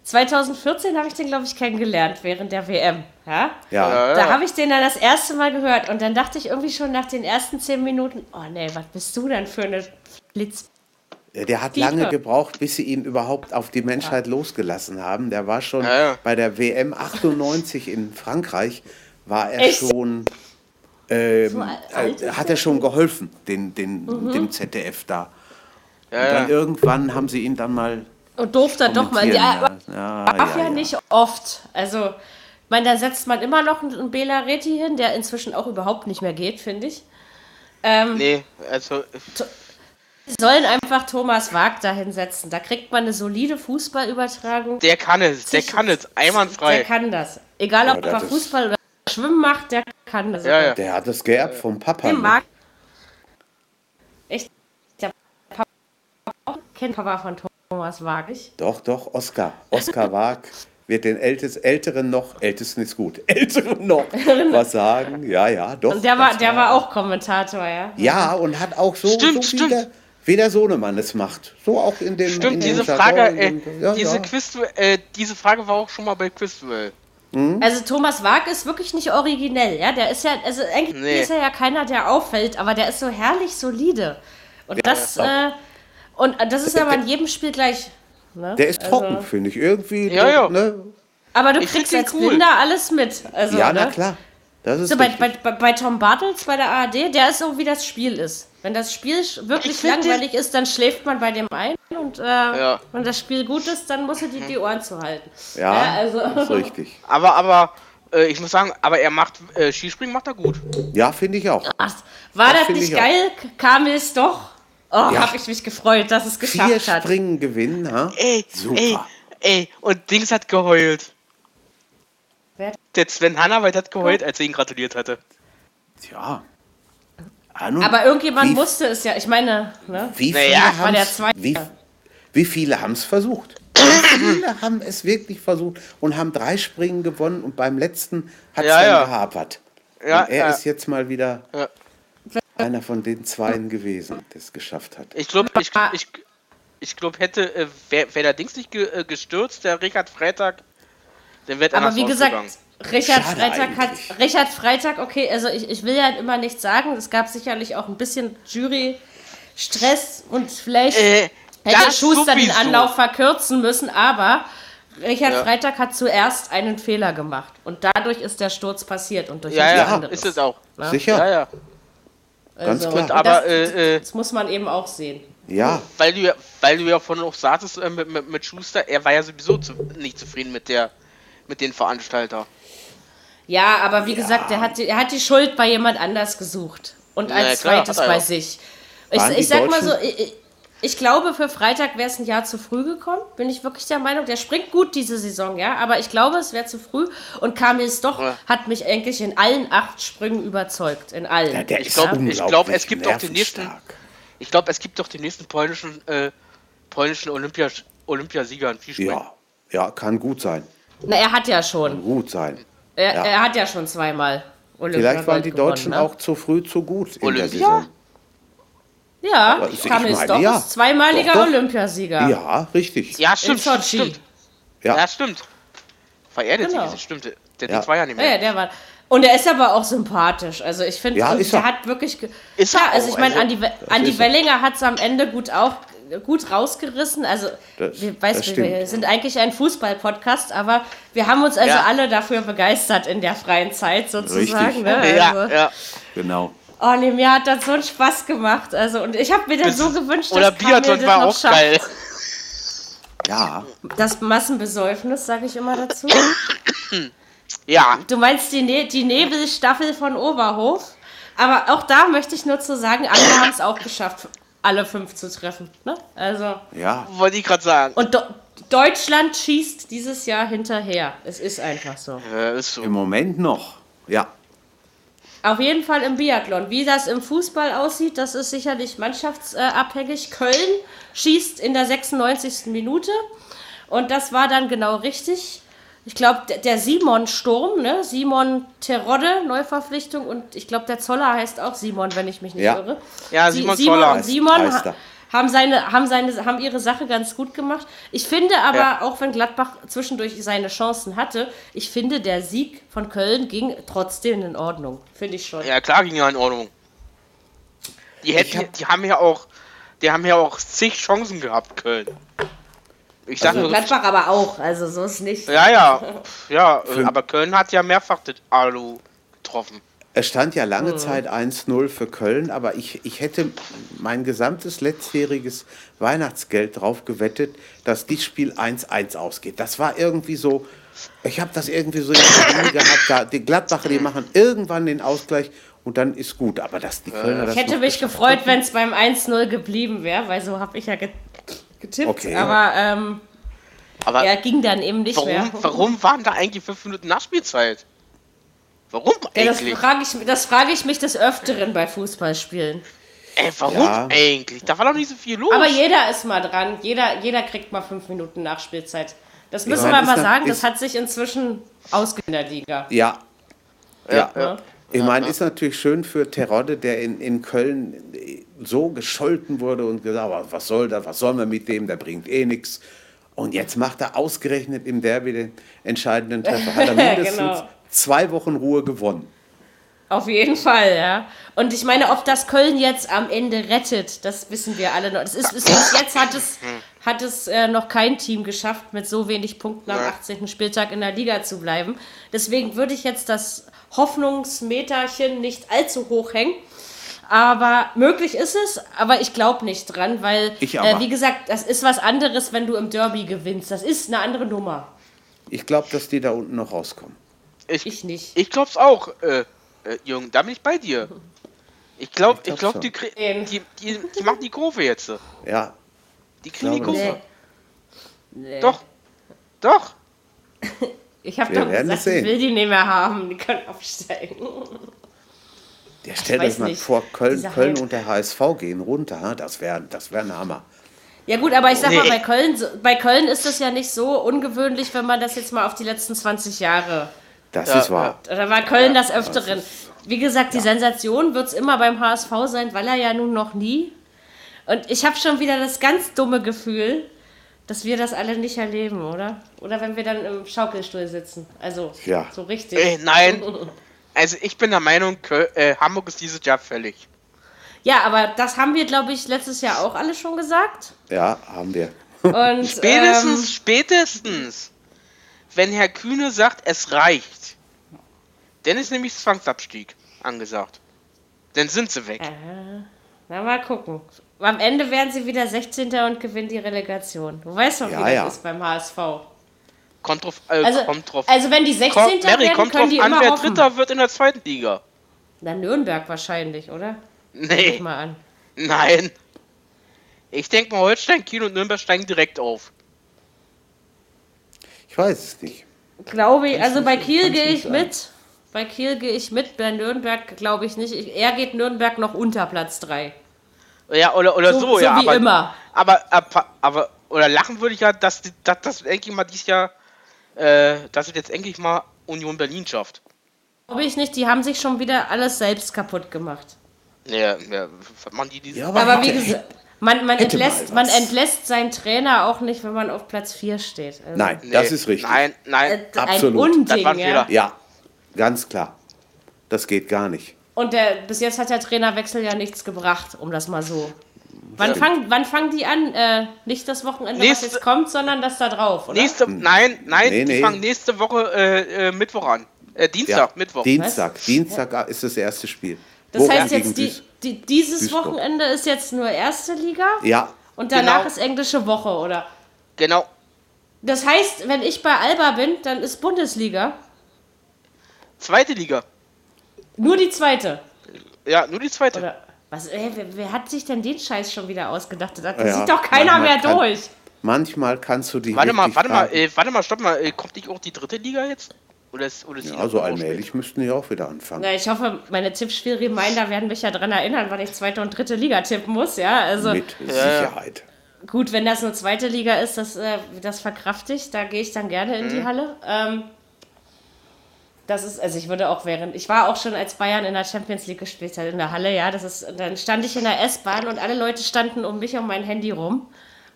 2014 habe ich den, glaube ich, kennengelernt während der WM. Ja? Ja, Ja, Da ja. habe ich den dann das erste Mal gehört und dann dachte ich irgendwie schon nach den ersten zehn Minuten, oh nee, was bist du denn für eine Blitz? der hat lange gebraucht, bis sie ihn überhaupt auf die Menschheit losgelassen haben. Der war schon Ja, ja. bei der WM 98 in Frankreich, war er Echt? schon ähm, So alt äh, hat er schon geholfen, den, den, Mhm. dem ZDF da. Ja, Und dann ja. irgendwann haben sie ihn dann mal Und durfte doch mal. Ja. Ja, darf ja, nicht oft. Also, ich meine, da setzt man immer noch einen Bela Reti hin, der inzwischen auch überhaupt nicht mehr geht, finde ich. Ähm, Nee, also Sie sollen einfach Thomas Wag da hinsetzen. Da kriegt man eine solide Fußballübertragung. der kann es, der kann es, einwandfrei. Der kann das. Egal, ob Ja, er das ist- Fußball oder Schwimmen macht, der kann das. Ja, ja. Der hat es geerbt vom Papa. Den ne? mag. Echt? Der Papa kennt Papa von Thomas Wag nicht. Doch, doch, Oskar. Oskar Wag wird den Ältes, Älteren noch, Ältesten ist gut, [laughs] Älteren noch was sagen. Ja, ja, doch. Und der war, das der war auch Kommentator, ja. Ja, und hat auch so, Stimmt, so wie, stimmt. der, wie der Sohnemann es macht. So auch in dem in Stimmt, dem diese Frage, in äh, dem- ja, diese ja. Quiz, äh, diese Frage war auch schon mal bei Quizduell. Also Thomas Wag ist wirklich nicht originell, ja. Der ist ja, also eigentlich Nee. ist er ja keiner, der auffällt, aber der ist so herrlich solide. Und das, äh, und das ist aber in jedem Spiel gleich. Ne? Der ist Also- trocken, finde ich. Irgendwie. Ja, ja. Ne? Aber du Ich kriegst als cool. Blinder alles mit. Also, Ja, na ne? klar. Das ist So, bei, bei, bei Tom Bartels bei der ARD, der ist so, wie das Spiel ist. Wenn das Spiel wirklich langweilig ist, dann schläft man bei dem ein. Und äh, Ja. wenn das Spiel gut ist, dann muss er die, die Ohren zu halten. ja, also- das ist richtig. [laughs] Aber, aber, äh, ich muss sagen, aber er macht, äh, Skispringen macht er gut. Ja, finde ich auch. Ach, war Das das, nicht ich auch. geil? Kam es doch? Oh, Ja. hab ich mich gefreut, dass es Vier geschafft hat. Springen gewinnen, ha? Ey, Super. ey, ey, und Dings hat geheult. Wer? Der Sven Hannawald hat geheult, als er ihn gratuliert hatte. Ja. Ah, nun, Aber irgendjemand wie, musste es ja, ich meine, ne? Wie Naja, viele der Zweite. wie, wie viele haben es versucht? Wie viele haben es wirklich versucht und haben drei Springen gewonnen und beim letzten hat es Ja, dann ja. gehapert. Ja, und er ja. ist jetzt mal wieder Ja. einer von den Zweien gewesen, der es geschafft hat. Ich glaube, ich, ich, ich glaub, hätte, äh, wäre wär der Dings nicht ge, äh, gestürzt, der Richard Freitag, dann wäre er Aber wie gesagt, gegangen. Richard Schade Freitag hat. Richard Freitag, okay, also ich, ich will ja immer nichts sagen. Es gab sicherlich auch ein bisschen Jury-Stress und vielleicht Äh, hätte Schuster den sowieso. Anlauf verkürzen müssen, aber Richard Ja. Freitag hat zuerst einen Fehler gemacht. Und dadurch ist der Sturz passiert und durch Ja, ja, anderes. ist es auch. Ne? Sicher? Ja, ja. Ganz klar. und Aber, das, äh, äh, das muss man eben auch sehen. Ja, Weil du ja, weil du ja vorhin auch sagtest äh, mit, mit, mit Schuster, er war ja sowieso zu, nicht zufrieden mit der mit den Veranstalter. Ja, aber wie gesagt, er hat, die, er hat die Schuld bei jemand anders gesucht. Und als klar, zweites bei ja. sich. Ich, ich sag mal so, ich, ich- glaube, für Freitag wäre es ein Jahr zu früh gekommen. Bin ich wirklich der Meinung. Der springt gut diese Saison, ja. Aber ich glaube, es wäre zu früh. Und Kamil Stoch Ja. hat mich eigentlich in allen acht Sprüngen überzeugt. In allen. ja der Ich ist glaub- es gibt auch den nächsten-. Ich glaube, es gibt doch den nächsten polnischen äh, polnischen Olympia Olympiasieger in Skispringen. Ja, ja, kann gut sein. Na, er hat ja schon. Gut sein. Er, Ja. er hat ja schon zweimal Olympia Vielleicht waren die gewonnen, Deutschen ne? auch zu früh zu gut in der Olympia? Saison. Ja, Aber ich Kamil Stoch ja. ist zweimaliger Doch, doch. Olympiasieger. Ja, richtig. Ja, stimmt, In stimmt. Ja. Ja, stimmt. Vererdet Genau. gewesen, stimmt. Der Ja. war ja nicht mehr. ja, der war. Und er ist aber auch sympathisch. Also ich finde, Ja, er. hat wirklich. Ist ja, er also auch, ich meine, also- Andi, Andi er. Wellinger hat es am Ende gut auch gut rausgerissen. Also Das- wir, das weißt, du, wir sind eigentlich ein Fußball-Podcast, aber wir haben uns also Ja. alle dafür begeistert in der freien Zeit sozusagen. Ne? Ja, Also, ja. Genau. Oh nee, mir hat das so einen Spaß gemacht. Also und ich habe mir dann so gewünscht, Oder dass Kamil Biathlon das war noch auch schafft. geil. Ja, Das Massenbesäufnis, sage ich immer dazu. Ja, Du meinst die, ne die Nebelstaffel von Oberhof? Aber auch da möchte ich nur zu sagen, andere haben es auch geschafft, alle fünf zu treffen. Ne? Also, ja. wollte ich gerade sagen. und Do Deutschland schießt dieses Jahr hinterher. Es ist einfach so. Ja, ist so. Im Moment noch. Ja. Auf jeden Fall im Biathlon. Wie das im Fußball aussieht, das ist sicherlich mannschaftsabhängig. Köln schießt in der 96. Minute. Und das war dann genau richtig. Ich glaube, der, der Simon Sturm, ne? Simon Terodde, Neuverpflichtung. Und ich glaube, der Zoller heißt auch Simon, wenn ich mich nicht Ja. irre. Ja, Simon Simon Zoller Simon heißt er. haben, seine, haben, seine, haben ihre Sache ganz gut gemacht. Ich finde aber, Ja. auch wenn Gladbach zwischendurch seine Chancen hatte, ich finde, der Sieg von Köln ging trotzdem in Ordnung. Finde ich schon. Ja, klar ging ja in Ordnung. Die hätten, hab- die haben ja auch, die haben ja auch zig Chancen gehabt, Köln. Ich sag Also nur, Gladbach aber auch, also so ist nicht. ja, ja, [laughs] ja, äh, aber Köln hat ja mehrfach das Alu getroffen. Es stand ja lange Hm. Zeit 1-0 für Köln, aber ich, ich hätte mein gesamtes letztjähriges Weihnachtsgeld drauf gewettet, dass dieses Spiel 1-1 ausgeht. Das war irgendwie so, ich habe das irgendwie so in der gehabt, da, die Gladbacher, die machen irgendwann den Ausgleich und dann ist gut. Aber dass die Kölner das Ich hätte mich gefreut, wenn es beim 1-0 geblieben wäre, weil so habe ich ja ge getippt. Okay. Aber ähm, Aber er ging dann eben nicht warum, mehr. warum waren da eigentlich fünf Minuten Nachspielzeit? Warum Ja, das eigentlich? frage ich, das frage ich mich des Öfteren bei Fußballspielen. Ey, warum Ja. eigentlich? Da war doch nicht so viel los. Aber jeder ist mal dran. Jeder, jeder kriegt mal fünf Minuten Nachspielzeit. Das müssen Ja, wir mal sagen. Das hat sich inzwischen ausgeglichen in der Liga. Ja. Ja. ja. Ich meine, ist natürlich schön für Terodde, der in, in Köln so gescholten wurde und gesagt, "Aber was soll das, was sollen wir mit dem, der bringt eh nichts. Und jetzt macht er ausgerechnet im Derby den entscheidenden Treffer. Hat er [laughs] mindestens Genau. zwei Wochen Ruhe gewonnen. Auf jeden Fall, ja. Und ich meine, ob das Köln jetzt am Ende rettet, das wissen wir alle noch. Das ist, bis jetzt hat es, hat es äh, noch kein Team geschafft, mit so wenig Punkten am Ja. 18. Spieltag in der Liga zu bleiben. Deswegen würde ich jetzt das Hoffnungsmeterchen nicht allzu hoch hängen. Aber möglich ist es, aber ich glaube nicht dran, weil, Ich äh, wie gesagt, das ist was anderes, wenn du im Derby gewinnst. Das ist eine andere Nummer. Ich glaube, dass die da unten noch rauskommen. ich, Ich nicht. Ich glaub's auch, äh, äh, Jürgen, da bin ich bei dir. Ich glaube, Ich ich glaub glaube, die, die, die, die machen die Kurve jetzt. Ja, Die kriegen die glaube, Kurve. Nee. Nee. Doch. Doch. [laughs] Ich habe Wir doch werden gesagt, es sehen. ich will die nicht mehr haben. Die können aufsteigen. Ja, stell weiß dir mal nicht. vor, Köln, Dieser Köln Hype. und der HSV gehen runter. Das wäre das wär ein Hammer. Ja gut, aber ich sag mal, Nee. bei Köln, bei Köln ist das ja nicht so ungewöhnlich, wenn man das jetzt mal auf die letzten 20 Jahre. Das Ja, ist wahr. Da war Köln das Öfteren. Wie gesagt, die Sensation wird es immer beim HSV sein, weil er ja nun noch nie. Und ich habe schon wieder das ganz dumme Gefühl, dass wir das alle nicht erleben, oder? Oder wenn wir dann im Schaukelstuhl sitzen. Also, Ja. so richtig. Äh, nein. [laughs] Also ich bin der Meinung, Köl äh, Hamburg ist dieses Jahr fällig. Ja, aber das haben wir, glaube ich, letztes Jahr auch alle schon gesagt. Ja, haben wir. Und, [laughs] Spätestens, Ähm, spätestens, wenn Herr Kühne sagt, es reicht, dann ist nämlich Zwangsabstieg angesagt. Dann sind sie weg. äh, na, mal gucken. Am Ende werden sie wieder 16. und gewinnen die Relegation. Du weißt doch, wie Ja, das ja. ist beim HSV. Kommt drauf, äh, Also, kommt drauf. also wenn die 16. kommt, Mary, werden, kommt können drauf die an, immer wer hoffen. Dritter wird in der zweiten Liga. Na, Nürnberg wahrscheinlich, oder? Nee, Guck mal an. nein. Ich denke mal, Holstein, Kiel und Nürnberg steigen direkt auf. Ich weiß es nicht. Glaube ich, also bei Kiel gehe ich mit. Bei Kiel gehe ich mit, bei Nürnberg glaube ich nicht. Ich, er geht Nürnberg noch unter Platz 3. Ja, oder, oder So- so, so ja. wie aber, immer. Aber, aber, aber, oder lachen würde ich ja, dass, die- dass das endlich mal dieses Jahr, äh, dass es jetzt endlich mal Union Berlin schafft. Glaube ich nicht, die haben sich schon wieder alles selbst kaputt gemacht. Ja, ja, machen die dieses Ja, Aber wie hätte- gesagt, man, man, entlässt, man entlässt seinen Trainer auch nicht, wenn man auf Platz 4 steht. Also, Nein, Nee, das ist richtig. Nein, nein. äh, ein absolut. Das Unding, war ein ja. Fehler. Ja, ganz klar. Das geht gar nicht. Und der, bis jetzt hat der Trainerwechsel ja nichts gebracht, um das mal so. Wann, fang, wann fangen die an? Äh, nicht das Wochenende, Nächste- was jetzt kommt, sondern das da drauf, oder? nächste, nein, nein, Nee, die nee. fangen nächste Woche äh, äh, Mittwoch an. Äh, Dienstag, Ja, Mittwoch. Dienstag. Dienstag ist das erste Spiel. Das Wo? heißt jetzt, die, die, dieses Duisburg. Wochenende ist jetzt nur erste Liga Ja, und danach Genau. ist englische Woche, oder? Genau. Das heißt, wenn ich bei Alba bin, dann ist Bundesliga Zweite Liga. nur die zweite. Ja, nur die zweite. Oder was, ey, wer, wer hat sich denn den Scheiß schon wieder ausgedacht? Das Ja, sieht doch keiner mehr kann- durch. manchmal kannst du die. Warte mal, warte mal, äh, warte mal, stopp mal. Äh, kommt nicht auch die dritte Liga jetzt? Oder ist, oder ist die Ja, noch so auch allmählich müssten die auch wieder anfangen. Na, ich hoffe, meine Tippspiel-Reminder werden mich ja daran erinnern, wann ich zweite und dritte Liga tippen muss. Ja, also Mit Sicherheit. gut, wenn das nur zweite Liga ist, das, äh, das verkraft ich. Da gehe ich dann gerne in die Halle. Ähm, das ist, also ich würde auch während, ich war auch schon als Bayern in der Champions League gespielt hat in der Halle, ja, das ist, dann stand ich in der S-Bahn und alle Leute standen um mich und mein Handy rum,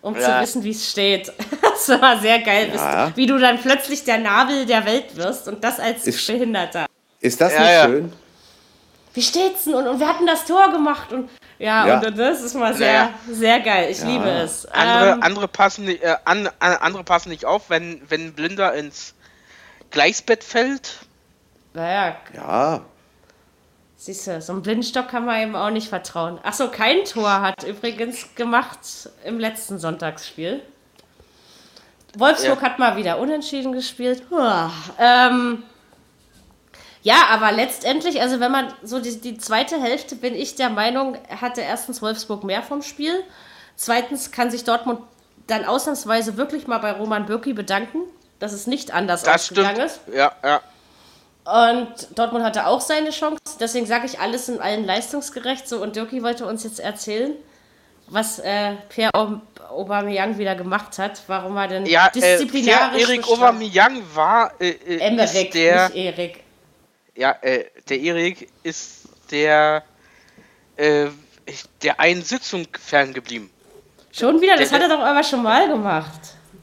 um zu Ja. wissen, wie es steht. [laughs] Das war sehr geil, Ja. wie du dann plötzlich der Nabel der Welt wirst und das als Ist- Behinderter. Ist das Ja, nicht ja. schön? Wie steht's denn? Und, und wir hatten das Tor gemacht und ja, Ja. und das ist mal sehr, Naja. sehr geil. Ich liebe es. Andere, Ähm, andere, passen, nicht- äh, an, an, andere passen nicht auf, wenn, wenn ein Blinder ins Gleichsbett fällt. Naja, Ja, siehst du, so einem Blindstock kann man eben auch nicht vertrauen. Achso, kein Tor hat übrigens gemacht im letzten Sonntagsspiel. Wolfsburg Ja. hat mal wieder unentschieden gespielt. Uah, ähm, ja, aber letztendlich, also wenn man so die, die zweite Hälfte, bin ich der Meinung, hatte erstens Wolfsburg mehr vom Spiel. Zweitens kann sich Dortmund dann ausnahmsweise wirklich mal bei Roman Bürki bedanken, dass es nicht anders Das stimmt. ausgegangen ist. Ja, ja. Und Dortmund hatte auch seine Chance. Deswegen sage ich alles in allen leistungsgerecht. So, und Dirki wollte uns jetzt erzählen, was äh, Pierre Aub- Aubameyang wieder gemacht hat, warum er denn Ja, äh, disziplinarisch der Erik Aubameyang war äh, äh, Emmerich, der, nicht Erik. ja, äh, der Erik ist der, äh, der einen Sitzung ferngeblieben. Schon wieder? Das Der- hat er doch aber schon mal gemacht.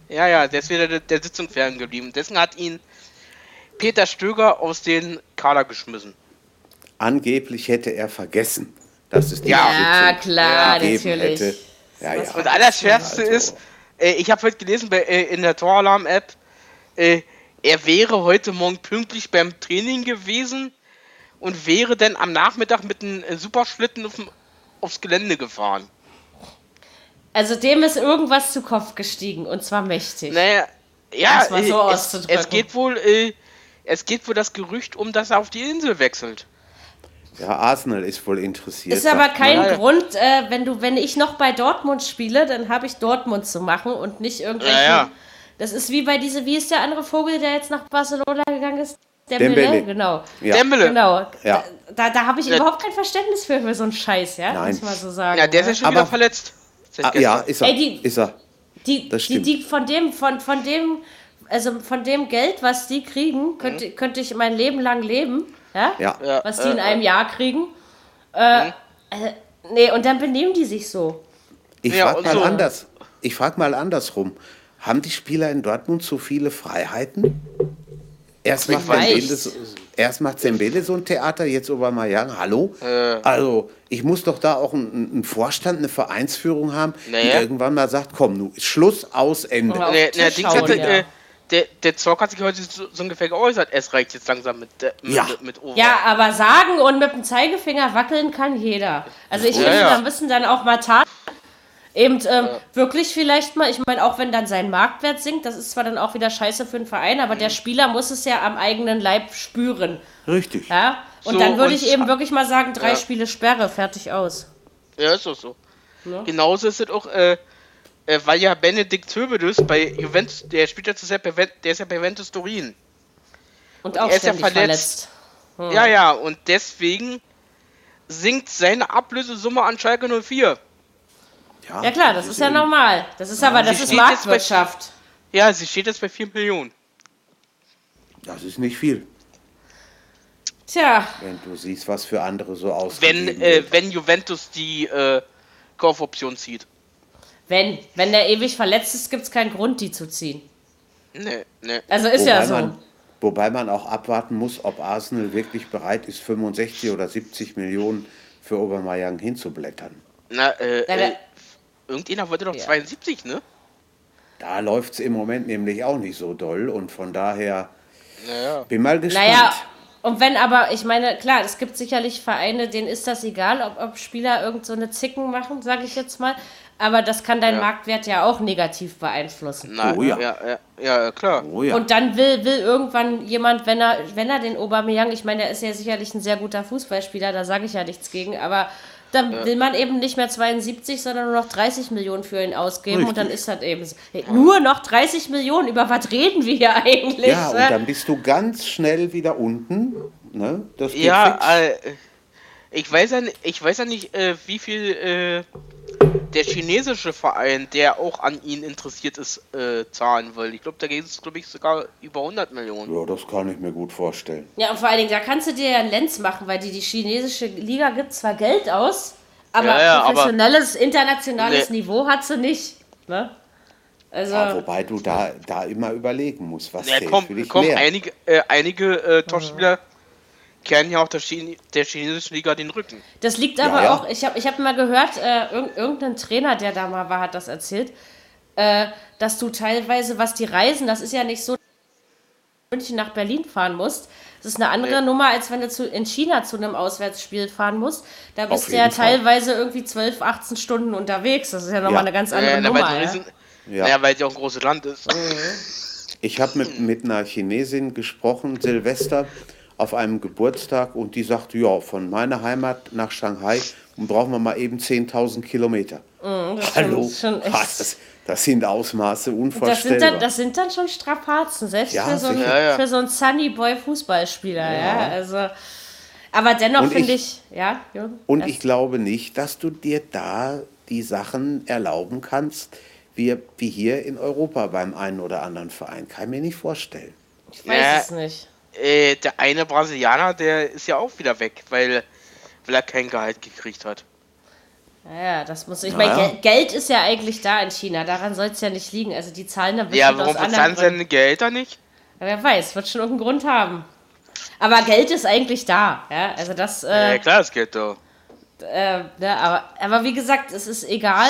Ja, ja, der ist wieder der, der Sitzung ferngeblieben. Deswegen hat ihn Peter Stöger aus den Kader geschmissen. angeblich hätte er vergessen, dass es die Ja, Sitzung klar, gegeben natürlich. hätte. Ja, ja. Und allerschwerste Also. ist, äh, ich habe heute gelesen äh, in der Toralarm-App, äh, er wäre heute Morgen pünktlich beim Training gewesen und wäre dann am Nachmittag mit einem Superschlitten auf, aufs Gelände gefahren. Also dem ist irgendwas zu Kopf gestiegen und zwar mächtig. Naja, ja, so es, auszudrücken. es geht wohl, äh, es geht wohl das Gerücht um, dass er auf die Insel wechselt. ja, Arsenal ist wohl interessiert. Ist aber man. kein ja. Grund, äh, wenn du, wenn ich noch bei Dortmund spiele, dann habe ich Dortmund zu machen und nicht irgendwelche. Ja, ja. Das ist wie bei diese, wie ist der andere Vogel, der jetzt nach Barcelona gegangen ist? Dembele, Dembele. genau. Ja. Dembele. Genau. Ja. Da, da habe ich Ja. überhaupt kein Verständnis für, für so einen Scheiß, ja? Nein. Muss mal so sagen. Ja, der ist ja schon Aber- wieder verletzt. Ah, ja, ist er. Ey, die- ist er. Die, Das die, stimmt. die von dem, von, von dem, also von dem Geld, was die kriegen, könnte, könnte ich mein Leben lang leben. Ja? Ja. Was die in äh, einem Jahr kriegen. Äh, äh, nee, und dann benehmen die sich so. Ich Ja, frage mal so. anders. Ich frage mal andersrum. Haben die Spieler in Dortmund zu viele Freiheiten? Erst macht. Dembele so, erst macht Zembele so ein Theater, jetzt Aubameyang. Hallo? Äh. Also, ich muss doch da auch einen, einen Vorstand, eine Vereinsführung haben, die Naja. irgendwann mal sagt, komm, nu, Schluss, aus, Ende. Ja. auf Der, den der, Tisch Dings hauen, hatte, ja. Äh, der, der Zorc hat sich heute so, so ungefähr geäußert. Es reicht jetzt langsam mit, der- mit, Ja. mit, mit Over. Ja, aber sagen und mit dem Zeigefinger wackeln kann jeder. Also ich Ja, finde, ja. da müssen dann auch mal Taten. Eben ähm, wirklich vielleicht mal, ich meine, auch wenn dann sein Marktwert sinkt, das ist zwar dann auch wieder scheiße für den Verein, aber Mhm. der Spieler muss es ja am eigenen Leib spüren. Richtig. Ja? Und So, dann würde ich eben wirklich mal sagen, drei Ja. Spiele Sperre, fertig aus. Ja, ist doch so. Ja. Genauso ist es auch, äh, äh, weil ja Benedikt Hövedes bei Juventus, der spielt ja bei, Ven- der ist ja bei Juventus Turin. Und auch er ist ja verletzt. verletzt. Ja, ja, und deswegen sinkt seine Ablösesumme an Schalke 04. Ja klar, das ist ja normal. Das ist aber, das Sie ist jetzt bei- Marktwirtschaft. Ja, sie steht jetzt bei 4 Millionen. Das ist nicht viel, Tja, wenn du siehst, was für andere so Wenn, ausgegeben äh, wenn Juventus die äh, Kaufoption zieht. Wenn, wenn der ewig verletzt ist, gibt es keinen Grund, die zu ziehen. Nee, nee. Also ist wobei, ja so. man, wobei man auch abwarten muss, ob Arsenal wirklich bereit ist, 65 oder 70 Millionen für Aubameyang hinzublättern. Na, äh, Na, äh, irgendjemand wollte doch Ja. 72, ne? Da läuft es im Moment nämlich auch nicht so doll und von daher Naja. bin mal gespannt. Naja, und wenn aber, ich meine, klar, es gibt sicherlich Vereine, denen ist das egal, ob, ob Spieler irgend so eine Zicken machen, sage ich jetzt mal. Aber das kann deinen Ja. Marktwert ja auch negativ beeinflussen. Na, Oh ja. ja. Ja, ja, klar. Oh ja. Und dann will, will irgendwann jemand, wenn er, wenn er den Aubameyang, ich meine, er ist ja sicherlich ein sehr guter Fußballspieler, da sage ich ja nichts gegen, aber dann will man eben nicht mehr 72, sondern nur noch 30 Millionen für ihn ausgeben und dann Richtig. ist das eben so. Hey, nur noch 30 Millionen, über was reden wir hier eigentlich? ja, und dann bist du ganz schnell wieder unten. Ne? Das geht Ja, äh, ich weiß ja, ich weiß ja nicht, äh, wie viel äh, der chinesische Verein, der auch an ihn interessiert ist, äh, zahlen will. Ich glaube, da geht es, glaube ich, sogar über 100 Millionen. ja, das kann ich mir gut vorstellen. Ja, und vor allen Dingen, da kannst du dir ja einen Lenz machen, weil die, die chinesische Liga gibt zwar Geld aus, aber Ja, ja, aber- professionelles, internationales Nee. Niveau hat sie nicht. Ne? Also, Ja, wobei du da, da immer überlegen musst, was Ja, zählt komm, für dich komm, mehr. einige, äh, einige äh, Topspieler kehren ja auch der, Chine der chinesischen Liga den Rücken. das liegt aber ja. auch, ich habe ich hab mal gehört, äh, irg irgendein Trainer, der da mal war, hat das erzählt, äh, dass du teilweise, was die Reisen, das ist ja nicht so, dass du von München nach Berlin fahren musst. Das ist eine andere Nee. Nummer, als wenn du zu, in China zu einem Auswärtsspiel fahren musst. Da bist du ja Fall. teilweise irgendwie 12, 18 Stunden unterwegs. Das ist ja nochmal Ja. eine ganz andere Äh, na, Nummer. weil, riesen, Ja. Naja, weil es ja auch ein großes Land ist. Ich habe mit, mit einer Chinesin gesprochen, Silvester, auf einem Geburtstag und die sagte, ja, von meiner Heimat nach Shanghai brauchen wir mal eben 10.000 Kilometer. Hallo, schon echt- Was, das, das sind Ausmaße Das sind, unvorstellbar. dann, das sind dann schon Strapazen, selbst Ja, für, so einen. Ja, ja. für so einen Sunny Boy Fußballspieler. Ja. Also, aber dennoch Und finde ich- ich, ja, Jürgen, Und erst- ich glaube nicht, dass du dir da die Sachen erlauben kannst, wie, wie hier in Europa beim einen oder anderen Verein. Kann ich mir nicht vorstellen. ich weiß Ja. es nicht. Äh, der eine Brasilianer, der ist ja auch wieder weg, weil, weil er kein Gehalt gekriegt hat. Ja, ja, das muss ich. Ja, meine, ja. Gel Geld ist ja eigentlich da in China. Daran soll es ja nicht liegen. Also die zahlen Ja, bestimmt warum aus anderen bezahlen Gründen. seine Gehälter nicht? Ja, wer weiß, wird schon irgendeinen Grund haben. Aber Geld ist eigentlich da. Ja, also das. Äh, ja, klar, das geht doch. äh, ne, aber, aber wie gesagt, es ist egal.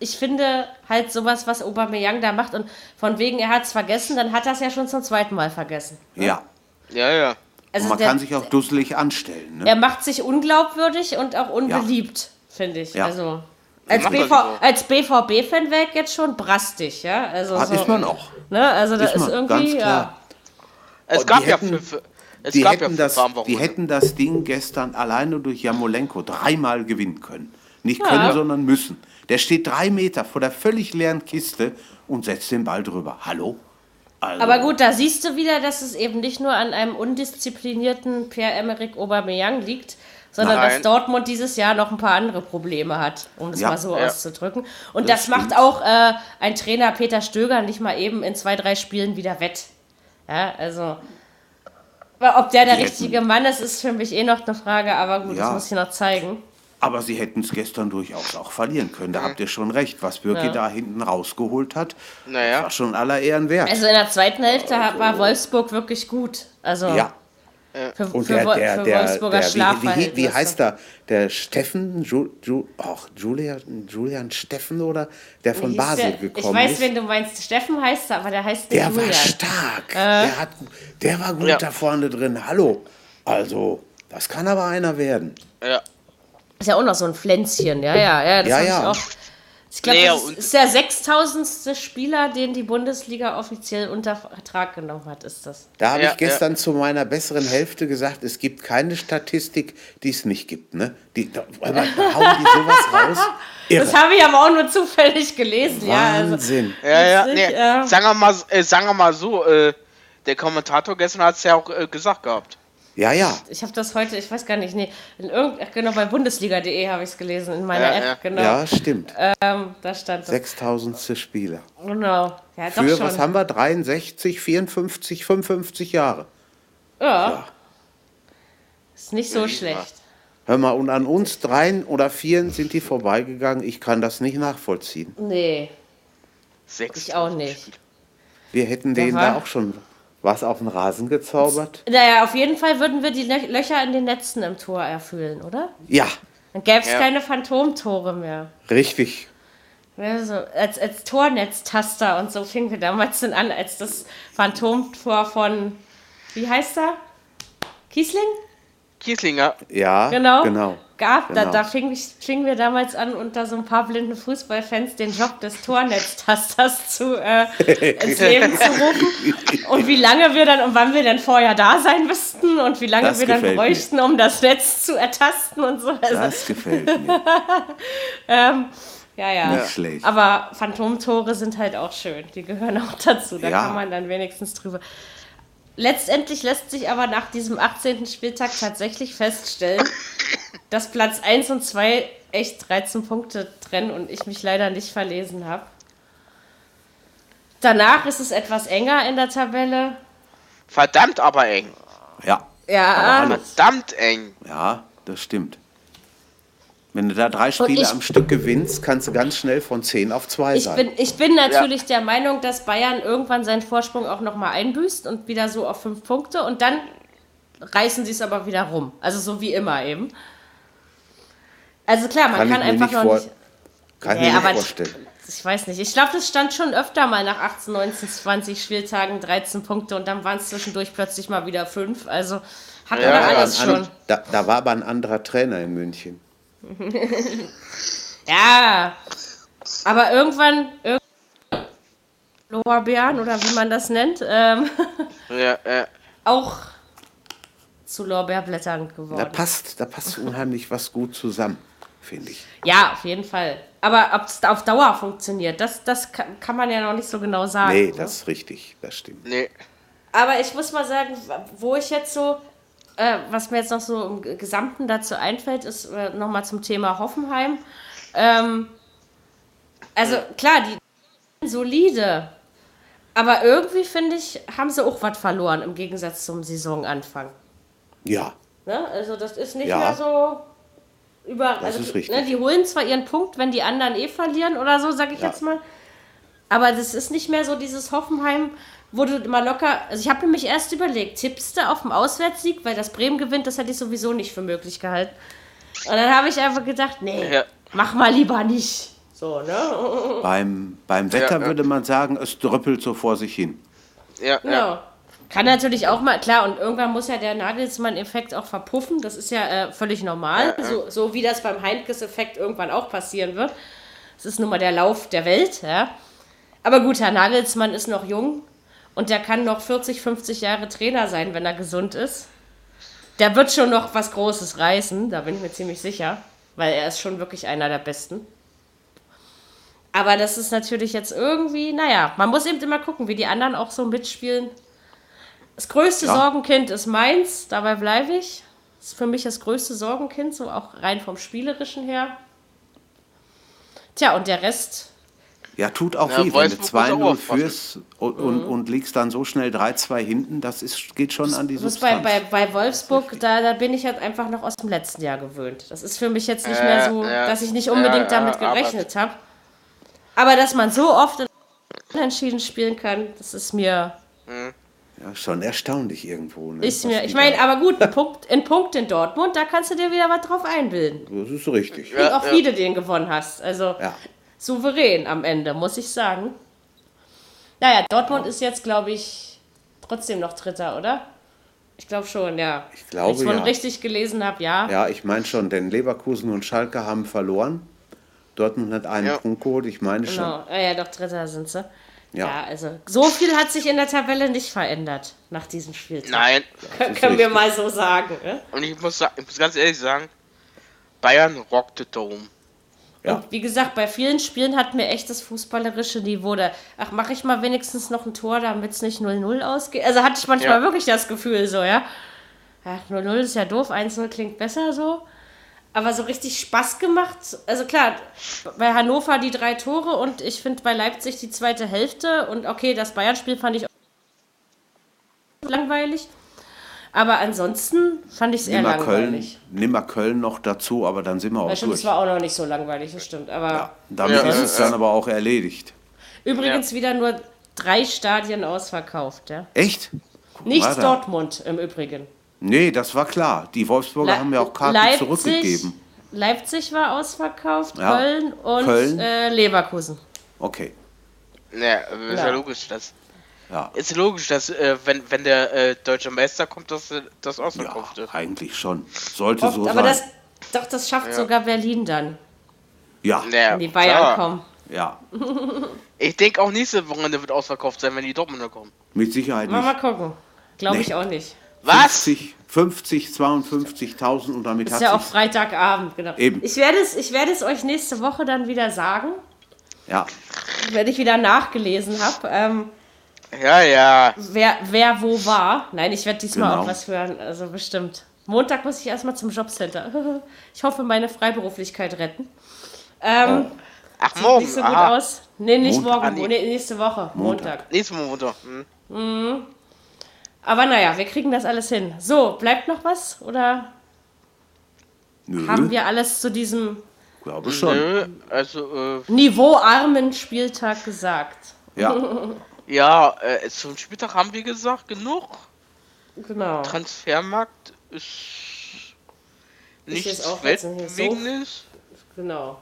Ich finde halt sowas, was Aubameyang da macht und von wegen, er hat es vergessen, dann hat er es ja schon zum zweiten Mal vergessen. Ja. Ja, ja. Also und man der, kann sich auch dusselig anstellen. Ne? er macht sich unglaubwürdig und auch unbeliebt, finde ich. Ja. Also als, BV, als BVB-Fan wäre ich jetzt schon brastig, ja. Also Das so, ist man auch. Ne? Also da Ist ist, irgendwie, ganz klar. Es Oh, gab ja hätten- für, es Die gab hätten, ja das, die hätten das Ding gestern alleine durch Jamolenko dreimal gewinnen können. Nicht können, Ja. sondern müssen. Der steht drei Meter vor der völlig leeren Kiste und setzt den Ball drüber. Hallo? Also, Aber gut, da siehst du wieder, dass es eben nicht nur an einem undisziplinierten Pierre-Emerick Aubameyang liegt, sondern Nein. dass Dortmund dieses Jahr noch ein paar andere Probleme hat, um das Ja. mal so Ja. auszudrücken. Und Das das, macht auch äh, ein Trainer Peter Stöger nicht mal eben in zwei, drei Spielen wieder wett. Ja, also. Ob der der Die richtige Mann ist, ist für mich eh noch eine Frage, aber gut, Ja. das muss ich noch zeigen. Aber sie hätten es gestern durchaus auch verlieren können. Da habt ihr schon recht. Was Birki Ja. da hinten rausgeholt hat, Naja. war schon aller Ehren wert. Also in der zweiten Hälfte hat- war Wolfsburg wirklich gut. Also ja. für, Und für, der, der, für der, Wolfsburger der wie, wie, wie heißt er? Der Steffen, Ju, Ju, ach, Julian, Julian Steffen oder der von Basel der, gekommen Ich weiß, ist? wen du meinst. Steffen heißt er, aber der heißt nicht Der war Julian. stark. Äh. Der, hat, der war gut Ja. da vorne drin. Hallo. Also, das kann aber einer werden. Ja. Ist ja auch noch so ein Pflänzchen, ja, ja, ja. Das Ja, ja. Ich, auch. ich glaube, Nee, das ist der 6000. Spieler, den die Bundesliga offiziell unter Vertrag genommen hat, ist das. Da habe Ja, ich gestern zu meiner besseren Hälfte gesagt, es gibt keine Statistik, die es nicht gibt. Ne? Die, da, hauen die sowas [laughs] raus? Irre. Das habe ich aber auch nur zufällig gelesen, ja. Also, Wahnsinn. Ja, ja, Witzig, nee. ja. Sagen, wir mal, äh, sagen wir mal so, äh, der Kommentator gestern hat es ja auch äh, gesagt gehabt. Ja, ja. ich habe das heute, ich weiß gar nicht, nee, in irgend, genau, bei Bundesliga.de habe ich es gelesen, in meiner Ja, App, ja. genau. Ja, stimmt. Ähm, da stand das. 6000. Spieler. Genau. Ja, doch Für, schon. was haben wir? 63, 54, 55 Jahre. ja. Ist nicht so Ja. schlecht. Hör mal, und an uns dreien oder vieren sind die vorbeigegangen. Ich kann das nicht nachvollziehen. Nee, Sechs. ich auch nicht. Wir hätten denen da auch schon was auf den Rasen gezaubert. Naja, auf jeden Fall würden wir die Lö Löcher in den Netzen im Tor erfüllen, oder? Ja, Dann gäbe es Ja. keine Phantomtore mehr. richtig. Ja, so, als, als Tornetztaster und so fingen wir damals dann an, als das Phantomtor von, wie heißt er? Kiesling? Kieslinger. Ja, Genau. genau. Gab, da, Genau. da fing ich, fingen wir damals an, unter so ein paar blinden Fußballfans den Job des Tornetztasters zu, äh, [laughs] ins Leben zu rufen. Und wie lange wir dann und wann wir dann vorher da sein müssten und wie lange Das wir dann gefällt mir. bräuchten, um das Netz zu ertasten und so. Also, Das gefällt mir. [laughs] ähm, ja, ja. Nicht schlecht. Aber Phantomtore sind halt auch schön. Die gehören auch dazu. Da Ja. kann man dann wenigstens drüber. Letztendlich lässt sich aber nach diesem 18. Spieltag tatsächlich feststellen, [laughs] dass Platz 1 und 2 echt 13 Punkte trennen und ich mich leider nicht verlesen habe. Danach ist es etwas enger in der Tabelle. Verdammt aber eng. Ja, Ja, Verdammt eng. ja, das stimmt. Wenn du da drei Spiele ich- am Stück gewinnst, kannst du ganz schnell von 10 auf 2 ich sein. bin, ich bin natürlich der Meinung, dass Bayern irgendwann seinen Vorsprung auch nochmal einbüßt und wieder so auf 5 Punkte und dann reißen sie es aber wieder rum. Also so wie immer eben. Also klar, man Kann kann, einfach nicht noch nicht. Kann ich Nee, mir nicht vorstellen. ich weiß nicht. Ich glaube, das stand schon öfter mal nach 18, 19, 20 Spieltagen 13 Punkte und dann waren es zwischendurch plötzlich mal wieder 5. Also hat Ja, man ja, alles An- schon. Da, da war aber ein anderer Trainer in München. [laughs] Ja. Aber irgendwann, irgendwann Lorbeeren oder wie man das nennt, ähm, [laughs] Ja, ja. auch zu Lorbeerblättern Da geworden. passt, da passt unheimlich was gut zusammen, finde ich. Ja, auf jeden Fall. Aber ob es auf Dauer funktioniert, das, das kann, kann man ja noch nicht so genau sagen. Nee, ne? das ist richtig, das stimmt. Nee. Aber ich muss mal sagen, wo ich jetzt so, äh, was mir jetzt noch so im Gesamten dazu einfällt, ist äh, nochmal zum Thema Hoffenheim. Ähm, also klar, die sind solide. Aber irgendwie finde ich, haben sie auch was verloren im Gegensatz zum Saisonanfang. Ja, Ne? Also das ist nicht Ja. mehr so über. also ist die, richtig. Ne, die holen zwar ihren Punkt, wenn die anderen eh verlieren oder so, sag ich Ja. jetzt mal. Aber das ist nicht mehr so dieses Hoffenheim, wo du immer locker. Also ich habe nämlich erst überlegt, tippst du auf dem Auswärtssieg, weil das Bremen gewinnt, das hätte ich sowieso nicht für möglich gehalten. Und dann habe ich einfach gedacht, nee, Ja. mach mal lieber nicht. So, ne? beim, beim Wetter Ja, ja. würde man sagen, es dröppelt so vor sich hin. Ja, Genau. ja. Kann natürlich auch mal, klar, und irgendwann muss ja der Nagelsmann-Effekt auch verpuffen. Das ist ja äh, völlig normal. So, so wie das beim Heinkes-Effekt irgendwann auch passieren wird. Das ist nun mal der Lauf der Welt, ja. Aber gut, Herr Nagelsmann ist noch jung und der kann noch 40, 50 Jahre Trainer sein, wenn er gesund ist. Der wird schon noch was Großes reißen, da bin ich mir ziemlich sicher, weil er ist schon wirklich einer der Besten. Aber das ist natürlich jetzt irgendwie, naja, man muss eben immer gucken, wie die anderen auch so mitspielen. Das größte Ja. Sorgenkind ist meins, dabei bleibe ich. Das ist für mich das größte Sorgenkind, so auch rein vom Spielerischen her. Tja, und der Rest, Ja, tut auch Ja, weh, wenn du Wolfsburg muss auch 2-0 aufpassen. führst und, und, und liegst dann so schnell 3-2 hinten, das ist, geht schon an die ist bei, Substanz. bei, bei Wolfsburg, da, da bin ich halt einfach noch aus dem letzten Jahr gewöhnt. Das ist für mich jetzt nicht mehr so, ja. dass ich nicht unbedingt Ja, ja, damit gerechnet habe. Aber dass man so oft unentschieden spielen kann, das ist mir Ja, schon erstaunlich irgendwo. Ne? Ist mir, ich meine, aber gut, ein Punkt, ein Punkt in Dortmund, da kannst du dir wieder was drauf einbilden. Das ist richtig. Und auch wie du den gewonnen hast. Also Ja. Souverän am Ende, muss ich sagen. Naja, Dortmund ist jetzt, glaube ich, trotzdem noch Dritter, oder? Ich glaube schon, ja. Ich glaube, Wenn ich es ja. richtig gelesen habe, ja. Ja, ich meine schon, denn Leverkusen und Schalke haben verloren. Dortmund hat einen Ja. Punkt geholt, ich meine schon. Genau. Ja, ja, doch, Dritter sind sie. Ja. Ja. also so viel hat sich in der Tabelle nicht verändert nach diesem Spieltag. Nein. Können, ist können wir mal so sagen. Ne? Und ich muss, ich muss ganz ehrlich sagen, Bayern rockt the Dome. Ja. Und wie gesagt, bei vielen Spielen hat mir echt das fußballerische Niveau da. Ach, mache ich mal wenigstens noch ein Tor, damit es nicht 0-0 ausgeht. Also hatte ich manchmal Ja. wirklich das Gefühl so, ja. Ach, 0-0 ist ja doof, 1-0 klingt besser so. Aber so richtig Spaß gemacht. Also klar, bei Hannover die drei Tore und ich finde bei Leipzig die zweite Hälfte. Und okay, das Bayern-Spiel fand ich langweilig. Aber ansonsten fand ich es eher Nimm mal, Köln, langweilig. nimm mal Köln noch dazu, aber dann sind wir auch stimmt, es durch. war auch noch nicht so langweilig, das stimmt. Aber Ja, damit Ja, ist es ja. dann aber auch erledigt. Übrigens wieder nur drei Stadien ausverkauft, ja. Echt? Guck Nicht. Dortmund im Übrigen. Nee, das war klar. Die Wolfsburger Le- haben ja auch Karten Leipzig, zurückgegeben. Leipzig war ausverkauft, Ja. Köln und Köln. Äh, Leverkusen. Okay. Ja, ist ja, Ja. logisch, dass. Ja. Ist logisch, dass äh, wenn, wenn der äh, deutsche Meister kommt, dass äh, das Ja, ausverkauft ist. eigentlich schon. Sollte Oft, so aber sein. das, doch, das schafft sogar Berlin dann, ja, Ja, wenn die Bayern klar. kommen. ja, [laughs] Ich denke auch nächste Wochenende wird ausverkauft sein, wenn die Dortmunder kommen. mit Sicherheit Mal, mal nicht. gucken. Glaube Nee. ich auch nicht. Was? 50, 50 52.000 und damit Ist hat ja auch Freitagabend, genau. Eben. Ich werde es, ich werde es euch nächste Woche dann wieder sagen, Ja, wenn ich wieder nachgelesen habe, ähm, Ja, ja. wer, wer wo war. Nein, ich werde diesmal Genau. auch was hören, also bestimmt. Montag muss ich erstmal zum Jobcenter. [laughs] Ich hoffe, meine Freiberuflichkeit retten. Ähm, Ach, Sieht morgen. nicht so gut Aha. aus. Nee, nicht Montag. morgen, nee. nee, nächste Woche, Montag. Nächste Montag. Hm. Aber naja, wir kriegen das alles hin. So, bleibt noch was? Oder nö, haben wir alles zu diesem glaube schon. Nö, also, äh, niveauarmen Spieltag gesagt? Ja, [laughs] ja, äh, zum Spieltag haben wir gesagt, genug. Genau. Transfermarkt ist nichts nicht so- Weltbewegendes. Genau.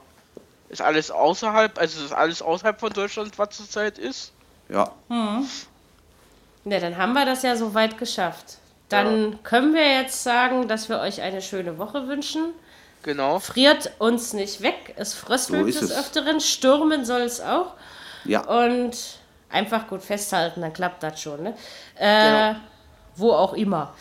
Ist alles außerhalb, also ist alles außerhalb von Deutschland, was zurzeit ist. ja, Ja, dann haben wir das ja soweit geschafft. Dann können wir jetzt sagen, dass wir euch eine schöne Woche wünschen. Genau. Friert uns nicht weg. Es fröstelt So des es. Öfteren. Stürmen soll es auch. ja. Und einfach gut festhalten, dann klappt das schon. Ne? Äh, Wo auch immer.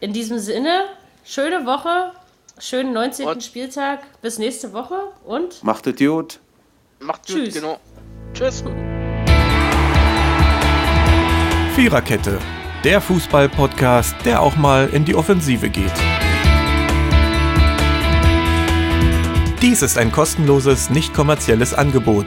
In diesem Sinne, schöne Woche, schönen 19. Und- Spieltag. Bis nächste Woche und Macht es gut. Macht gut, Tschüss. genau. Tschüss. Viererkette, der Fußball-Podcast, der auch mal in die Offensive geht. Dies ist ein kostenloses, nicht kommerzielles Angebot.